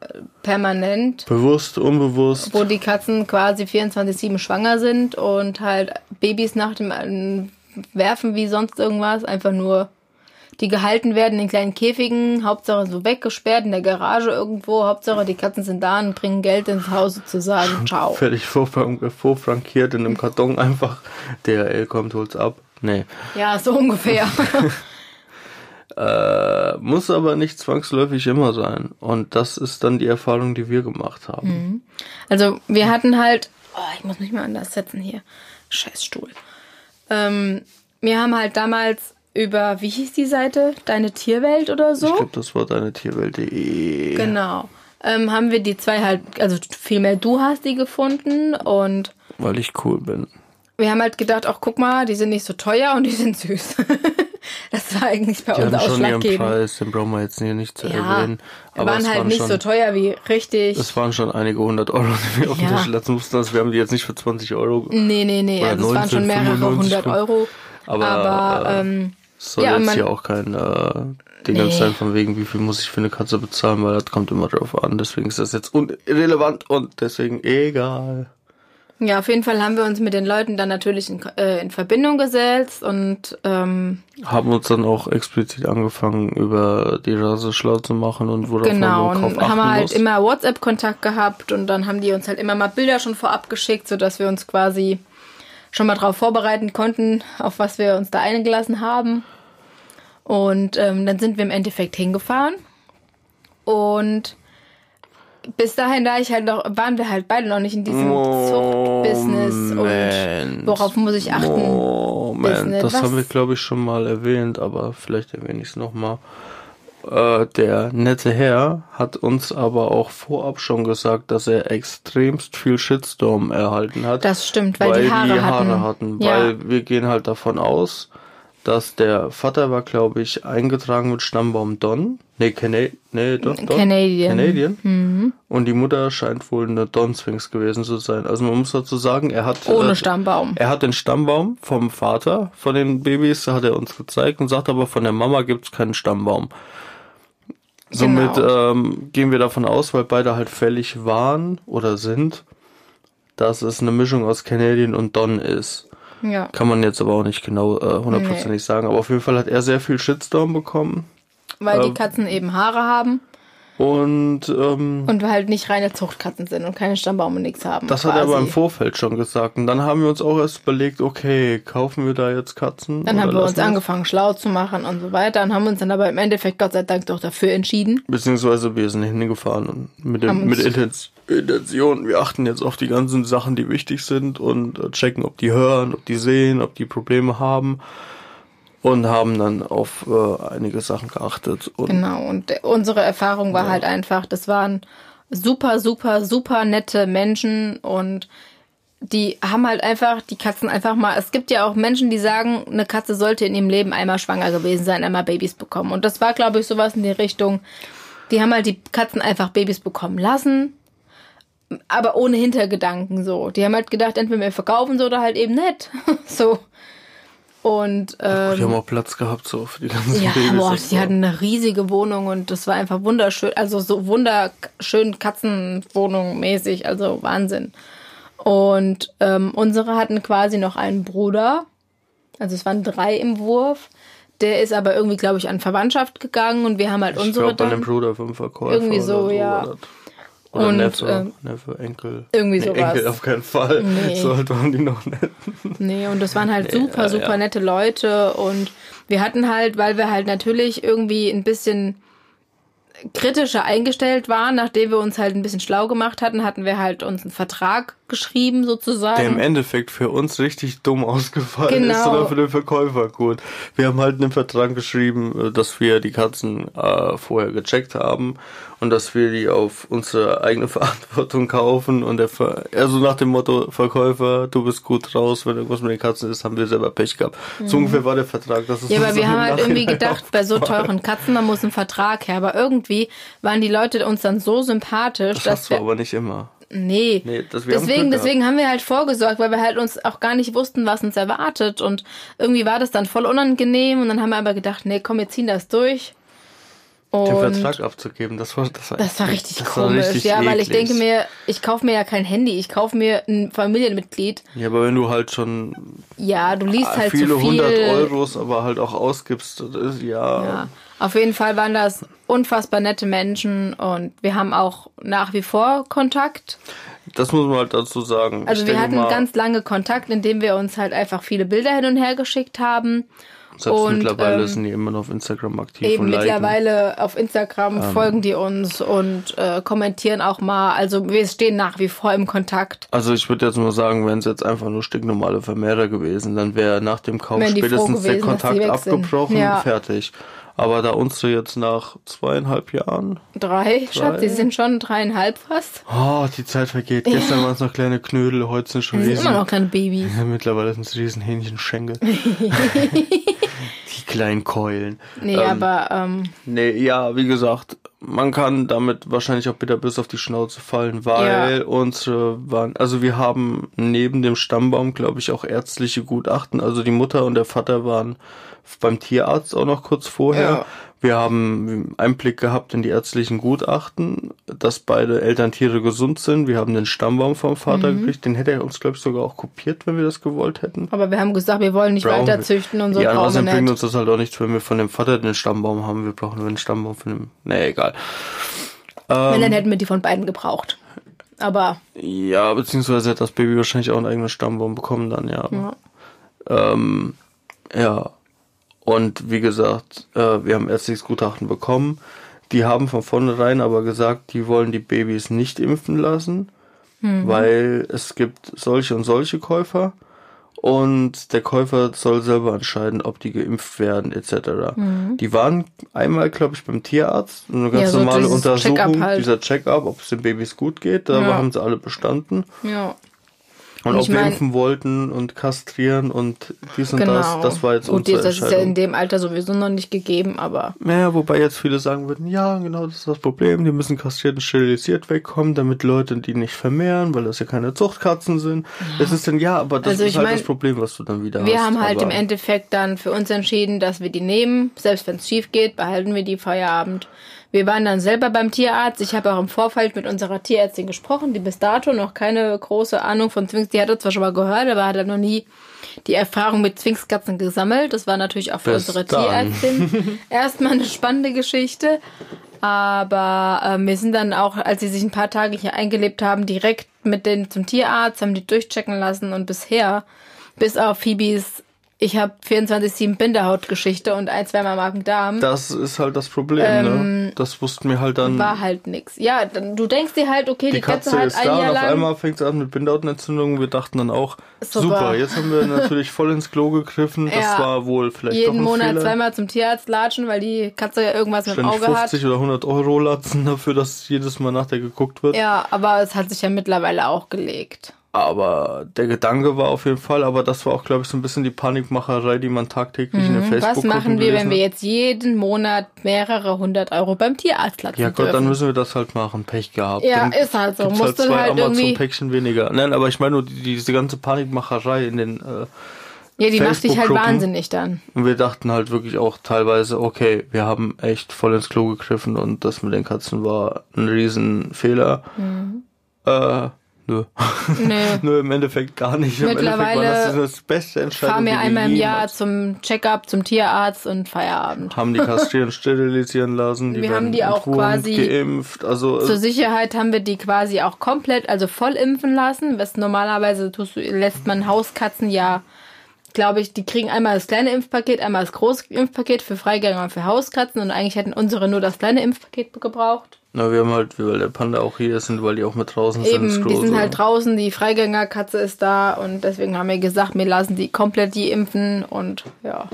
äh, permanent, Bewusst, unbewusst. wo die Katzen quasi 24-7 schwanger sind und halt Babys nach dem äh, Werfen wie sonst irgendwas, einfach nur die gehalten werden in kleinen Käfigen, Hauptsache so weggesperrt in der Garage irgendwo, Hauptsache die Katzen sind da und bringen Geld ins Haus sozusagen. Ciao. Fertig vorfrank- vorfrankiert in einem Karton einfach. DHL kommt, holt's ab. Nee. Ja, so ungefähr. (laughs) (laughs) Äh, muss aber nicht zwangsläufig immer sein. Und das ist dann die Erfahrung, die wir gemacht haben. Also wir hatten halt, oh, ich muss mich mal anders setzen hier, Scheißstuhl. Ähm, wir haben halt damals über, wie hieß die Seite? Deine Tierwelt oder so? Ich glaube, das war deine Tierwelt.de. Genau. Ähm, haben wir die zwei halt, also vielmehr du hast die gefunden und Weil ich cool bin. wir haben halt gedacht, ach guck mal, die sind nicht so teuer und die sind süß. (laughs) das war eigentlich bei Die uns haben schon ihren. Preis, den brauchen wir jetzt hier nicht zu Ja, erwähnen. waren es halt nicht schon, so teuer wie richtig. Es waren schon einige hundert Euro, die wir auf den Ja. Tisch lassen mussten. Also wir haben die jetzt nicht für 20 Euro. Nee, nee, nee, also es waren schon mehrere 1995. hundert Euro. Aber, Aber, äh, ähm, soll Ja, jetzt hier auch kein äh, Ding Nee. sein, von wegen, wie viel muss ich für eine Katze bezahlen, weil das kommt immer drauf an. Deswegen ist das jetzt irrelevant und deswegen egal. Ja, auf jeden Fall haben wir uns mit den Leuten dann natürlich in, äh, in Verbindung gesetzt und ähm, Haben uns dann auch explizit angefangen, über die Rase schlau zu machen und worauf genau man Kauf und haben achten halt muss. immer WhatsApp-Kontakt gehabt und dann haben die uns halt immer mal Bilder schon vorab geschickt, sodass wir uns quasi schon mal darauf vorbereiten konnten, auf was wir uns da eingelassen haben. Und ähm, dann sind wir im Endeffekt hingefahren und bis dahin, da ich halt noch, waren wir halt beide noch nicht in diesem Zuchtbusiness und Moment. worauf muss ich achten. Moment, Business. das Was? haben wir, glaube ich, schon mal erwähnt, aber vielleicht erwähne ich es nochmal. Äh, der nette Herr hat uns aber auch vorab schon gesagt, dass er extremst viel Shitstorm erhalten hat. Das stimmt, weil, die Haare, hatten. hatten. Ja. Weil wir gehen halt davon aus, dass der Vater war, glaube ich, eingetragen mit Stammbaum Don. Nee, Cana nee doch, doch. Canadian. Canadian. Und die Mutter scheint wohl eine Don Sphinx gewesen zu sein. Also man muss dazu sagen, er hat Ohne äh, Stammbaum. er hat den Stammbaum vom Vater von den Babys, hat er uns gezeigt und sagt aber, von der Mama gibt's keinen Stammbaum. Somit Genau. ähm, gehen wir davon aus, weil beide halt fällig waren oder sind, dass es eine Mischung aus Canadian und Don ist. Ja. Kann man jetzt aber auch nicht genau äh, hundertprozentig sagen. Aber auf jeden Fall hat er sehr viel Shitstorm bekommen. Weil die Ähm, Katzen eben Haare haben Und ähm, und wir halt nicht reine Zuchtkatzen sind und keine Stammbaum und nichts haben. das hat er aber im quasi. Vorfeld schon gesagt. Und dann haben wir uns auch erst überlegt, okay, kaufen wir da jetzt Katzen? Dann haben wir uns wir's? angefangen, schlau zu machen und so weiter und haben uns dann aber im Endeffekt Gott sei Dank doch dafür entschieden. Beziehungsweise wir sind hingefahren und mit, dem, mit Intens Intention, wir achten jetzt auf die ganzen Sachen, die wichtig sind und äh, checken, ob die hören, ob die sehen, ob die Probleme haben und haben dann auf äh, einige Sachen geachtet. Und Genau. Und unsere Erfahrung war halt einfach, das waren super, super, super nette Menschen und die haben halt einfach die Katzen einfach mal. Es gibt ja auch Menschen, die sagen, eine Katze sollte in ihrem Leben einmal schwanger gewesen sein, einmal Babys bekommen. Und das war, glaube ich, sowas in die Richtung. Die haben halt die Katzen einfach Babys bekommen lassen, aber ohne Hintergedanken so. Die haben halt gedacht, entweder wir verkaufen sie oder halt eben nicht. (laughs) so. Und ähm, die haben auch Platz gehabt so für die ganzen ja, Babys. boah, die war- hatten eine riesige Wohnung und das war einfach wunderschön, also so wunderschön Katzenwohnung mäßig, also Wahnsinn. Und ähm, unsere hatten quasi noch einen Bruder, also es waren drei im Wurf. Der ist aber irgendwie, glaube ich, an Verwandtschaft gegangen und wir haben halt ich unsere glaube, an dem. Bruder vom Verkäufer. Irgendwie so, ja. Das. Oder Und, Neffe, ähm, Neffe, Enkel. irgendwie nee, sowas. Enkel auf keinen Fall. Nee. So alt waren die noch nicht. Nee, und das waren halt (laughs) super, ja, super ja. nette Leute. Und wir hatten halt, weil wir halt natürlich irgendwie ein bisschen kritischer eingestellt waren, nachdem wir uns halt ein bisschen schlau gemacht hatten, hatten wir halt uns einen Vertrag geschrieben sozusagen. Der im Endeffekt für uns richtig dumm ausgefallen ist Genau. oder für den Verkäufer gut. Wir haben halt einen Vertrag geschrieben, äh, dass wir die Katzen äh, vorher gecheckt haben und dass wir die auf unsere eigene (laughs) Verantwortung kaufen und der Ver also nach dem Motto Verkäufer, du bist gut raus, wenn irgendwas mit den Katzen ist, haben wir selber Pech gehabt. So ungefähr war der Vertrag. Das ist Mhm. ja, aber wir haben halt irgendwie gedacht, bei so teuren Katzen, da muss ein Vertrag her. Aber irgendwie waren die Leute uns dann so sympathisch, Das dass wir. aber nicht immer. Nee. Nee, haben deswegen, deswegen haben wir halt vorgesorgt, weil wir halt uns auch gar nicht wussten, was uns erwartet. Und irgendwie war das dann voll unangenehm. Und dann haben wir aber gedacht, nee, komm, wir ziehen das durch. Den Und Vertrag abzugeben, das war das war, das war richtig das war komisch. richtig ja, weil ich eklig. denke mir, ich kaufe mir ja kein Handy, ich kaufe mir ein Familienmitglied. Ja, aber wenn du halt schon Ja, du liest halt viele zu viel. hundert Euros aber halt auch ausgibst, das ist, ja, Ja, auf jeden Fall waren das unfassbar nette Menschen und wir haben auch nach wie vor Kontakt. das muss man halt dazu sagen. Also Ich wir hatten mal, ganz lange Kontakt, indem wir uns halt einfach viele Bilder hin und her geschickt haben. Selbst und, mittlerweile ähm, sind die immer noch auf Instagram aktiv Eben und liken. mittlerweile auf Instagram Ähm. folgen die uns und äh, kommentieren auch mal. Also wir stehen nach wie vor im Kontakt. Also ich würde jetzt mal sagen, wenn es jetzt einfach nur stinknormale Vermehrer gewesen, dann wäre nach dem Kauf spätestens der gewesen, dass Kontakt abgebrochen, Ja. fertig. Aber da unsere jetzt nach zweieinhalb Jahren, Drei, Schatz, die sind schon dreieinhalb fast. oh, die Zeit vergeht. Gestern waren es noch kleine Knödel, heute sind schon sind riesen. immer noch kleine Babys. Ja, mittlerweile sind es riesen Hähnchenschenkel. (laughs) die kleinen Keulen. Nee, Ähm, aber ähm, Nee, ja, wie gesagt, man kann damit wahrscheinlich auch bitter bis auf die Schnauze fallen, weil Ja. unsere waren, also wir haben neben dem Stammbaum, glaube ich, auch ärztliche Gutachten. Also die Mutter und der Vater waren beim Tierarzt auch noch kurz vorher. Ja. Wir haben Einblick gehabt in die ärztlichen Gutachten, dass beide Elterntiere gesund sind. Wir haben den Stammbaum vom Vater Mhm. gekriegt. Den hätte er uns, glaube ich, sogar auch kopiert, wenn wir das gewollt hätten. aber wir haben gesagt, wir wollen nicht Brauchen weiter züchten und so ja, wir bringt uns das halt auch nichts, wenn wir von dem Vater den Stammbaum haben. Wir brauchen nur den Stammbaum von dem. Nee, egal. Wenn, Ähm. dann hätten wir die von beiden gebraucht. Aber Ja, beziehungsweise hat das Baby wahrscheinlich auch einen eigenen Stammbaum bekommen dann, ja. ja. Ähm, ja. Und wie gesagt, äh, wir haben ärztliches Gutachten bekommen. Die haben von vornherein aber gesagt, die wollen die Babys nicht impfen lassen, weil es gibt solche und solche Käufer. und der Käufer soll selber entscheiden, ob die geimpft werden etc. Die waren einmal, glaube ich, beim Tierarzt, eine ganz Mhm. Ja, so normale Untersuchung, Check-up halt. dieser Check-up, ob es den Babys gut geht, da Ja. haben sie alle bestanden. Ja. Und ob wir impfen wollten und kastrieren und dies und Genau. das, das war jetzt Gut, unsere das ist ja in dem Alter sowieso noch nicht gegeben, aber Naja, wobei jetzt viele sagen würden, ja, genau, das ist das Problem. Die müssen kastriert und sterilisiert wegkommen, damit Leute die nicht vermehren, weil das ja keine Zuchtkatzen sind. Das ist dann, ja, aber das Also ist halt mein, das Problem, was du dann wieder hast. wir haben halt im Endeffekt dann für uns entschieden, dass wir die nehmen. Selbst wenn es schief geht, behalten wir die Feierabend. Wir waren dann selber beim Tierarzt. Ich habe auch im Vorfeld mit unserer Tierärztin gesprochen, die bis dato noch keine große Ahnung von Zwings, die hatte zwar schon mal gehört, aber hat noch nie die Erfahrung mit Zwingskatzen gesammelt. Das war natürlich auch für Bis unsere dann. Tierärztin (laughs) erstmal eine spannende Geschichte. Aber ähm, wir sind dann auch, als sie sich ein paar Tage hier eingelebt haben, direkt mit denen zum Tierarzt, haben die durchchecken lassen und bisher, bis auf Phoebes, ich habe 24-7 Bindehautgeschichte und ein, zweimal Magen-Darm, das ist halt das Problem, ne? Das wussten wir halt dann. Ähm, war halt nix. Ja, dann, du denkst dir halt, okay, die, die Katze Katze ist ein da und auf einmal fängt es an mit Bindehautenentzündungen. Wir dachten dann auch, super. Super. jetzt haben wir natürlich voll ins Klo gegriffen. Das Ja. war wohl vielleicht doch jeden ein Monat Fehler. zweimal zum Tierarzt latschen, weil die Katze ja irgendwas mit dem Auge 50 hat. oder 100 Euro latzen dafür, dass jedes Mal nach der geguckt wird. Ja, aber es hat sich ja mittlerweile auch gelegt. Aber der Gedanke war auf jeden Fall, aber das war auch, glaube ich, so ein bisschen die Panikmacherei, die man tagtäglich in der facebook Mhm. Was machen wir, wenn wir jetzt jeden Monat mehrere hundert Euro beim Tierarzt lassen Ja Gott, dürfen? dann müssen wir das halt machen. Pech gehabt. Ja, dann ist halt so. gibt's Musst du zwei halt Amazon-Päckchen weniger. Nein, aber ich meine nur die, diese ganze Panikmacherei in den... Äh, ja, die macht dich halt wahnsinnig dann. und wir dachten halt wirklich auch teilweise, okay, wir haben echt voll ins Klo gegriffen und das mit den Katzen war ein Riesenfehler. Mhm. Äh, nö. Nö. (laughs) nö, im Endeffekt gar nicht. Mittlerweile das das beste Entscheidung. Fahren wir einmal im Jahr jemals zum Check-up, zum Tierarzt und Feierabend. haben die kastrieren, (laughs) sterilisieren lassen. Die Wir haben die auch quasi geimpft. Also Zur Sicherheit haben wir die quasi auch komplett, also voll impfen lassen. Was normalerweise tust du, lässt man Hauskatzen ja, glaube ich, die kriegen einmal das kleine Impfpaket, einmal das große Impfpaket für Freigänger und für Hauskatzen und eigentlich hätten unsere nur das kleine Impfpaket gebraucht. Na, wir haben halt, weil der Panda auch hier ist und weil die auch mit draußen Eben, sind. die große. sind halt draußen, die Freigängerkatze ist da und deswegen haben wir gesagt, wir lassen die komplett die impfen und ja.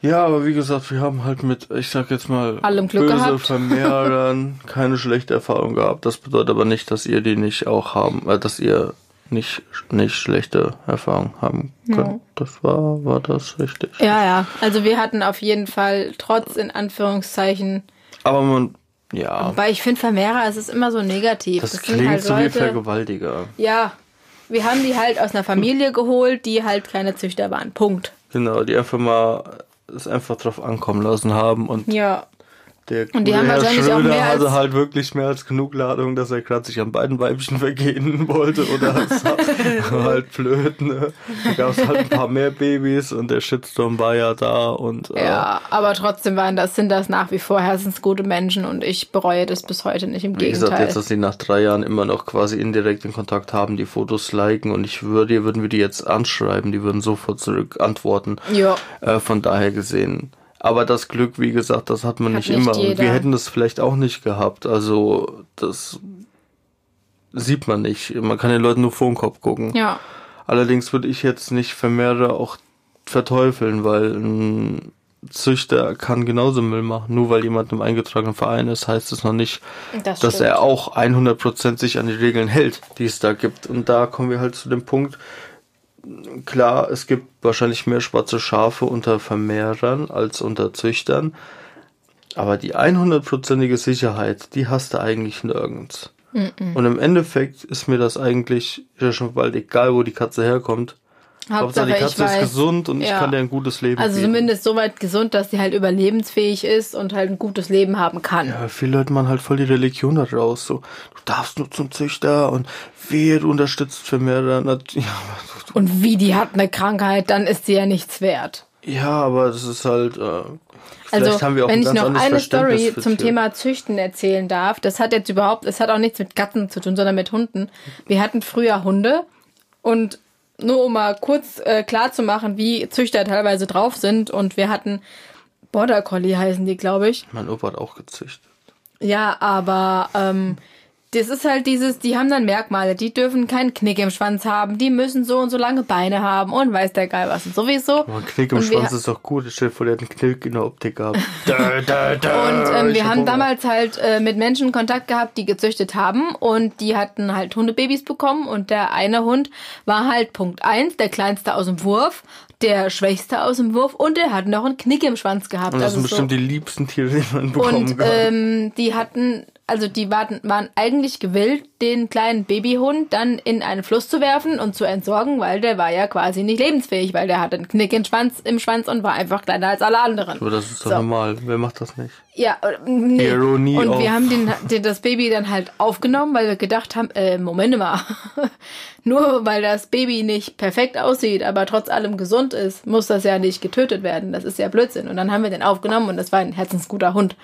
Ja, aber wie gesagt, wir haben halt mit, ich sag jetzt mal, Allem Glück böse gehabt. Vermehrern (laughs) keine schlechte Erfahrung gehabt. Das bedeutet aber nicht, dass ihr die nicht auch haben, äh, dass ihr nicht, nicht schlechte Erfahrungen haben könnt. Das war, war das richtig. Ja, ja. Also wir hatten auf jeden Fall trotz in Anführungszeichen, Aber man, ja, weil ich finde Vermehrer, es ist immer so negativ. das sind klingt halt so wie Leute- Vergewaltiger. Ja, wir haben die halt aus einer Familie geholt, die halt keine Züchter waren. Punkt. Genau, die einfach mal es einfach drauf ankommen lassen haben und Ja. Der Und die haben Herr wahrscheinlich auch Schröder mehr hatte halt wirklich mehr als genug Ladung, dass er gerade sich an beiden Weibchen (laughs) vergehen wollte oder war (laughs) halt blöd, ne? Da gab es halt ein paar mehr Babys und der Shitstorm war ja da und äh, Ja, aber trotzdem waren das, sind das nach wie vor herzensgute Menschen und ich bereue das bis heute nicht. Im wie gesagt, Gegenteil. jetzt, dass die nach drei Jahren immer noch quasi indirekt in Kontakt haben, die Fotos liken und ich würde, würden wir die jetzt anschreiben, die würden sofort zurück antworten. ja. Äh, von daher gesehen. Aber das Glück, wie gesagt, das hat man Hat nicht, nicht immer. Und jeder. wir hätten das vielleicht auch nicht gehabt. Also, das sieht man nicht. Man kann den Leuten nur vor den Kopf gucken. Ja. Allerdings würde ich jetzt nicht Vermehrer auch verteufeln, weil ein Züchter kann genauso Müll machen. Nur weil jemand im eingetragenen Verein ist, heißt es noch nicht, Das dass stimmt. er auch 100% sich an die Regeln hält, die es da gibt. Und da kommen wir halt zu dem Punkt, klar, es gibt wahrscheinlich mehr schwarze Schafe unter Vermehrern als unter Züchtern. Aber die 100%ige Sicherheit, die hast du eigentlich nirgends. Und im Endeffekt ist mir das eigentlich ja schon bald egal, wo die Katze herkommt. Hauptsache Hauptsache die ich Katze ist weiß. gesund und ich Ja. kann dir ein gutes Leben Also bieten. zumindest so weit gesund, dass sie halt überlebensfähig ist und halt ein gutes Leben haben kann. Ja, viele Leute machen halt voll die Religion da raus. So, du darfst nur zum Züchter und wehe, du unterstützt Vermehrer. (laughs) Ja, Und wie die hat eine Krankheit, dann ist sie ja nichts wert. ja, aber das ist halt. Äh, vielleicht Also, haben wir auch wenn ich noch eine Story zum. Thema Züchten erzählen darf, das hat jetzt überhaupt, es hat auch nichts mit Katzen zu tun, sondern mit Hunden. Wir hatten früher Hunde und nur um mal kurz äh, klar zu machen, wie Züchter teilweise drauf sind und wir hatten Border Collie heißen die, glaube ich. Mein Opa hat auch gezüchtet. Ja, aber ähm, das ist halt dieses, die haben dann Merkmale, die dürfen keinen Knick im Schwanz haben, die müssen so und so lange Beine haben und weiß der Geil was und sowieso. Aber ein Knick im Und Schwanz ist doch gut. Ich stell dir vor, der hat einen Knick in der Optik gehabt. (laughs) da, da, da. Und ähm, wir hab haben Hunger. damals halt äh, mit Menschen Kontakt gehabt, die gezüchtet haben und die hatten halt Hundebabys bekommen und der eine Hund war halt Punkt eins, der kleinste aus dem Wurf, der schwächste aus dem Wurf und der hat noch einen Knick im Schwanz gehabt. Und das Also sind so- bestimmt die liebsten Tiere, die man bekommen Und kann. ähm, die hatten, also die waren, waren eigentlich gewillt, den kleinen Babyhund dann in einen Fluss zu werfen und zu entsorgen, weil der war ja quasi nicht lebensfähig, weil der hatte einen Knick im Schwanz, im Schwanz und war einfach kleiner als alle anderen. Aber das ist doch So. normal. Wer macht das nicht? Ja, äh, nee. Ironie und auf. wir haben den, den, das Baby dann halt aufgenommen, weil wir gedacht haben, äh, Moment mal, (laughs) nur weil das Baby nicht perfekt aussieht, aber trotz allem gesund ist, muss das ja nicht getötet werden. Das ist ja Blödsinn. Und dann haben wir den aufgenommen und das war ein herzensguter Hund.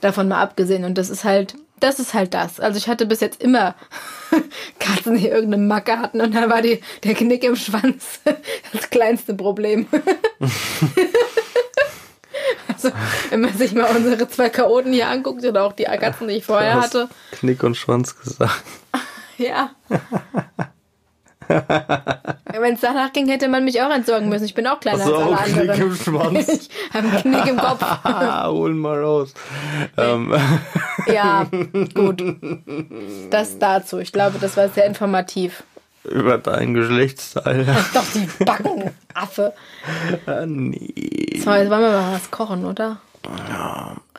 Davon mal abgesehen. Und das ist halt, das ist halt das. Also ich hatte bis jetzt immer (laughs) Katzen, die irgendeine Macke hatten und dann war die, der Knick im Schwanz (laughs) das kleinste Problem. (laughs) Also, wenn man sich mal unsere zwei Chaoten hier anguckt oder auch die Katzen, die ich vorher Du hast hatte. Knick und Schwanz gesagt. Ja. (laughs) Wenn es danach ging, hätte man mich auch entsorgen müssen. Ich bin auch kleiner du als alle Knick anderen. im Schwanz? (laughs) ich habe einen Knick im Kopf. (laughs) Hol mal raus. Ähm, Ja, gut. Das dazu. Ich glaube, das war sehr informativ. über deinen Geschlechtsteil. Doch, die Backen, Affe. Ah, nee. So, jetzt wollen wir mal was kochen, oder?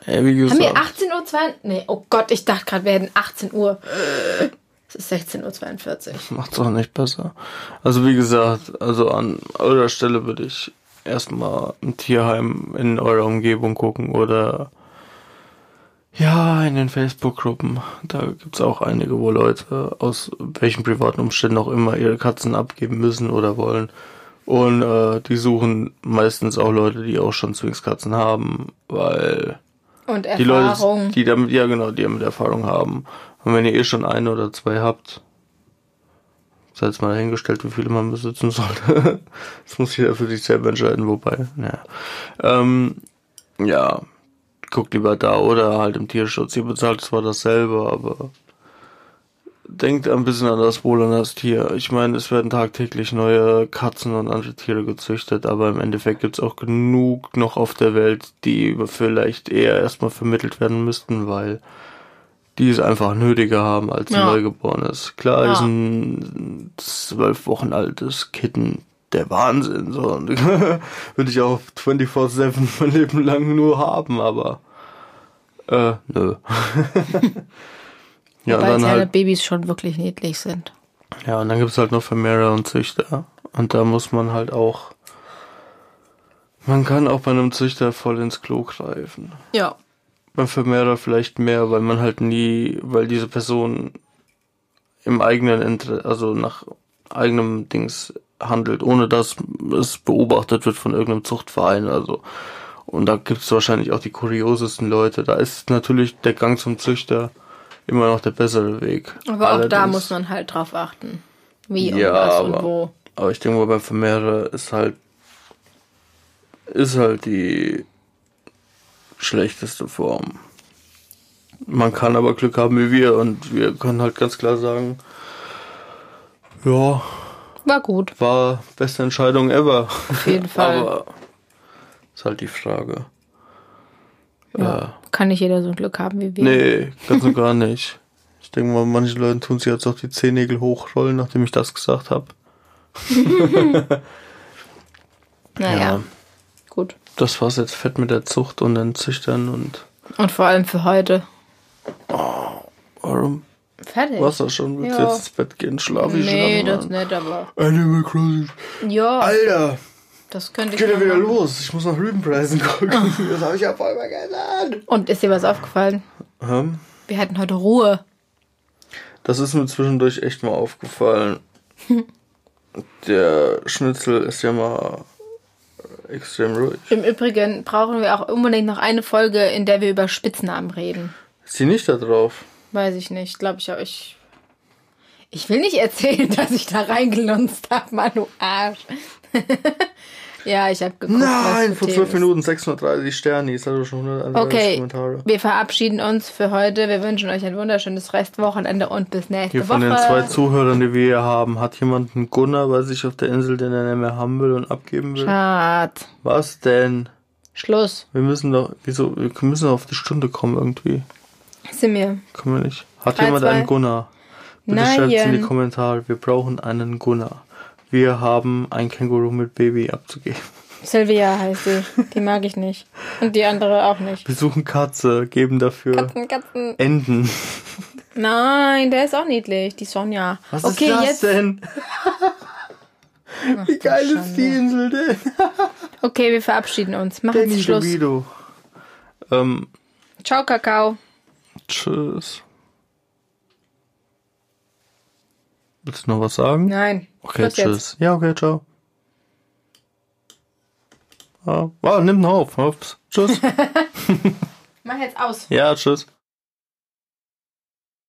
Wie Haben wir gesagt, 18 Uhr? Nee, oh Gott, ich dachte gerade, wir hätten 18 Uhr. Es ist 16.42 Uhr. (laughs) macht's auch nicht besser. Also wie gesagt, also an eurer Stelle würde ich erstmal ein Tierheim in eurer Umgebung gucken oder ja, in den Facebook-Gruppen. Da gibt's auch einige, wo Leute aus welchen privaten Umständen auch immer ihre Katzen abgeben müssen oder wollen. Und äh, die suchen meistens auch Leute, die auch schon Zwingskatzen haben, weil Und die Leute, Erfahrung. die damit, ja genau, die damit Erfahrung haben. Und wenn ihr eh schon eine oder zwei habt, sei jetzt mal dahingestellt, wie viele man besitzen sollte. (laughs) das muss jeder für sich selber entscheiden, wobei, ja. Ähm, ja, guckt lieber da oder halt im Tierschutz. Ihr bezahlt zwar dasselbe, aber denkt ein bisschen an das Wohl an das Tier. Ich meine, es werden tagtäglich neue Katzen und andere Tiere gezüchtet, aber im Endeffekt gibt's auch genug noch auf der Welt, die vielleicht eher erstmal vermittelt werden müssten, weil die es einfach nötiger haben als ein Ja. Neugeborenes. Klar Ja. ist ein zwölf Wochen altes Kitten der Wahnsinn. So. Und (laughs) Würde ich auch 24-7 mein Leben lang nur haben, aber äh, nö. (laughs) ja, und Weil dann kleine halt Babys schon wirklich niedlich sind. ja, und dann gibt's halt noch Vermehrer und Züchter. Und da muss man halt auch. Man kann auch bei einem Züchter voll ins Klo greifen. Ja. Beim Vermehrer vielleicht mehr, weil man halt nie, weil diese Person im eigenen Interesse, also nach eigenem Dings handelt, ohne dass es beobachtet wird von irgendeinem Zuchtverein. Also und da gibt's wahrscheinlich auch die kuriosesten Leute. Da ist natürlich der Gang zum Züchter immer noch der bessere Weg. Aber auch da Allerdings- muss man halt drauf achten. Wie und Ja, was und aber- wo. Aber ich denke mal, beim Vermehrer ist halt ist halt die schlechteste Form. Man kann aber Glück haben wie wir und wir können halt ganz klar sagen, ja, War gut, war beste Entscheidung ever. auf jeden (laughs) Fall. aber ist halt die Frage. ja. Kann nicht jeder so ein Glück haben wie wir. Nee, ganz und gar nicht. Ich denke mal, manche Leute tun sich jetzt auch die Zehennägel hochrollen, nachdem ich das gesagt habe. (laughs) Naja, Ja. Gut. Das war's jetzt fett mit der Zucht und den Züchtern und Und vor allem für heute. warum? Fertig. Was das schon? Willst Ja. jetzt ins Bett gehen? Schlaf ich Nee, schon das Mann. nicht, aber. Animal Crossing. Ja, Alter, das könnte ich. geht ja wieder machen. los. Ich muss nach Rübenpreisen (laughs) gucken. Das habe ich ja voll vergessen. Und ist dir was aufgefallen? Ähm, Wir hatten heute Ruhe. Das ist mir zwischendurch echt mal aufgefallen. (laughs) Der Schnitzel ist ja mal extrem ruhig. Im Übrigen brauchen wir auch unbedingt noch eine Folge, in der wir über Spitznamen reden. Ist sie nicht da drauf? Weiß ich nicht. Glaube ich auch. Ich, ich will nicht erzählen, (laughs) dass ich da reingelunzt habe, Mann, du Arsch. (laughs) Ja, ich habe geguckt. Nein, vor für 12 Themen Minuten 630 Sterne. Ich hatte schon 131 Okay, Kommentare. wir verabschieden uns für heute. Wir wünschen euch ein wunderschönes Restwochenende und bis nächste Hier von Woche. den zwei Zuhörern, die wir hier haben, hat jemand einen Gunnar bei sich auf der Insel, den er nicht mehr haben will und abgeben will? Schad. Was denn? Schluss. Wir müssen doch, wieso, wir müssen auf die Stunde kommen irgendwie. Sind wir. Können wir nicht. Hat Drei, jemand zwei. einen Gunnar? Bitte schreibt in die Kommentare. Wir brauchen einen Gunnar. Wir haben ein Känguru mit Baby abzugeben. Sylvia heißt sie. Die mag ich nicht. Und die andere auch nicht. Wir suchen Katze, geben dafür Katzen, Katzen. Enten. Nein, der ist auch niedlich. Die Sonja. Was okay, ist das jetzt. denn? Wie geil ist die Insel denn? Okay, wir verabschieden uns. Machen Danny Sie Schluss. Ähm, Ciao, Kakao. tschüss. Willst du noch was sagen? Nein. Okay, jetzt. tschüss. Ja, okay, ciao. Ah, wow, nimm ihn auf. Ups. Tschüss. (laughs) Mach jetzt aus. ja, tschüss.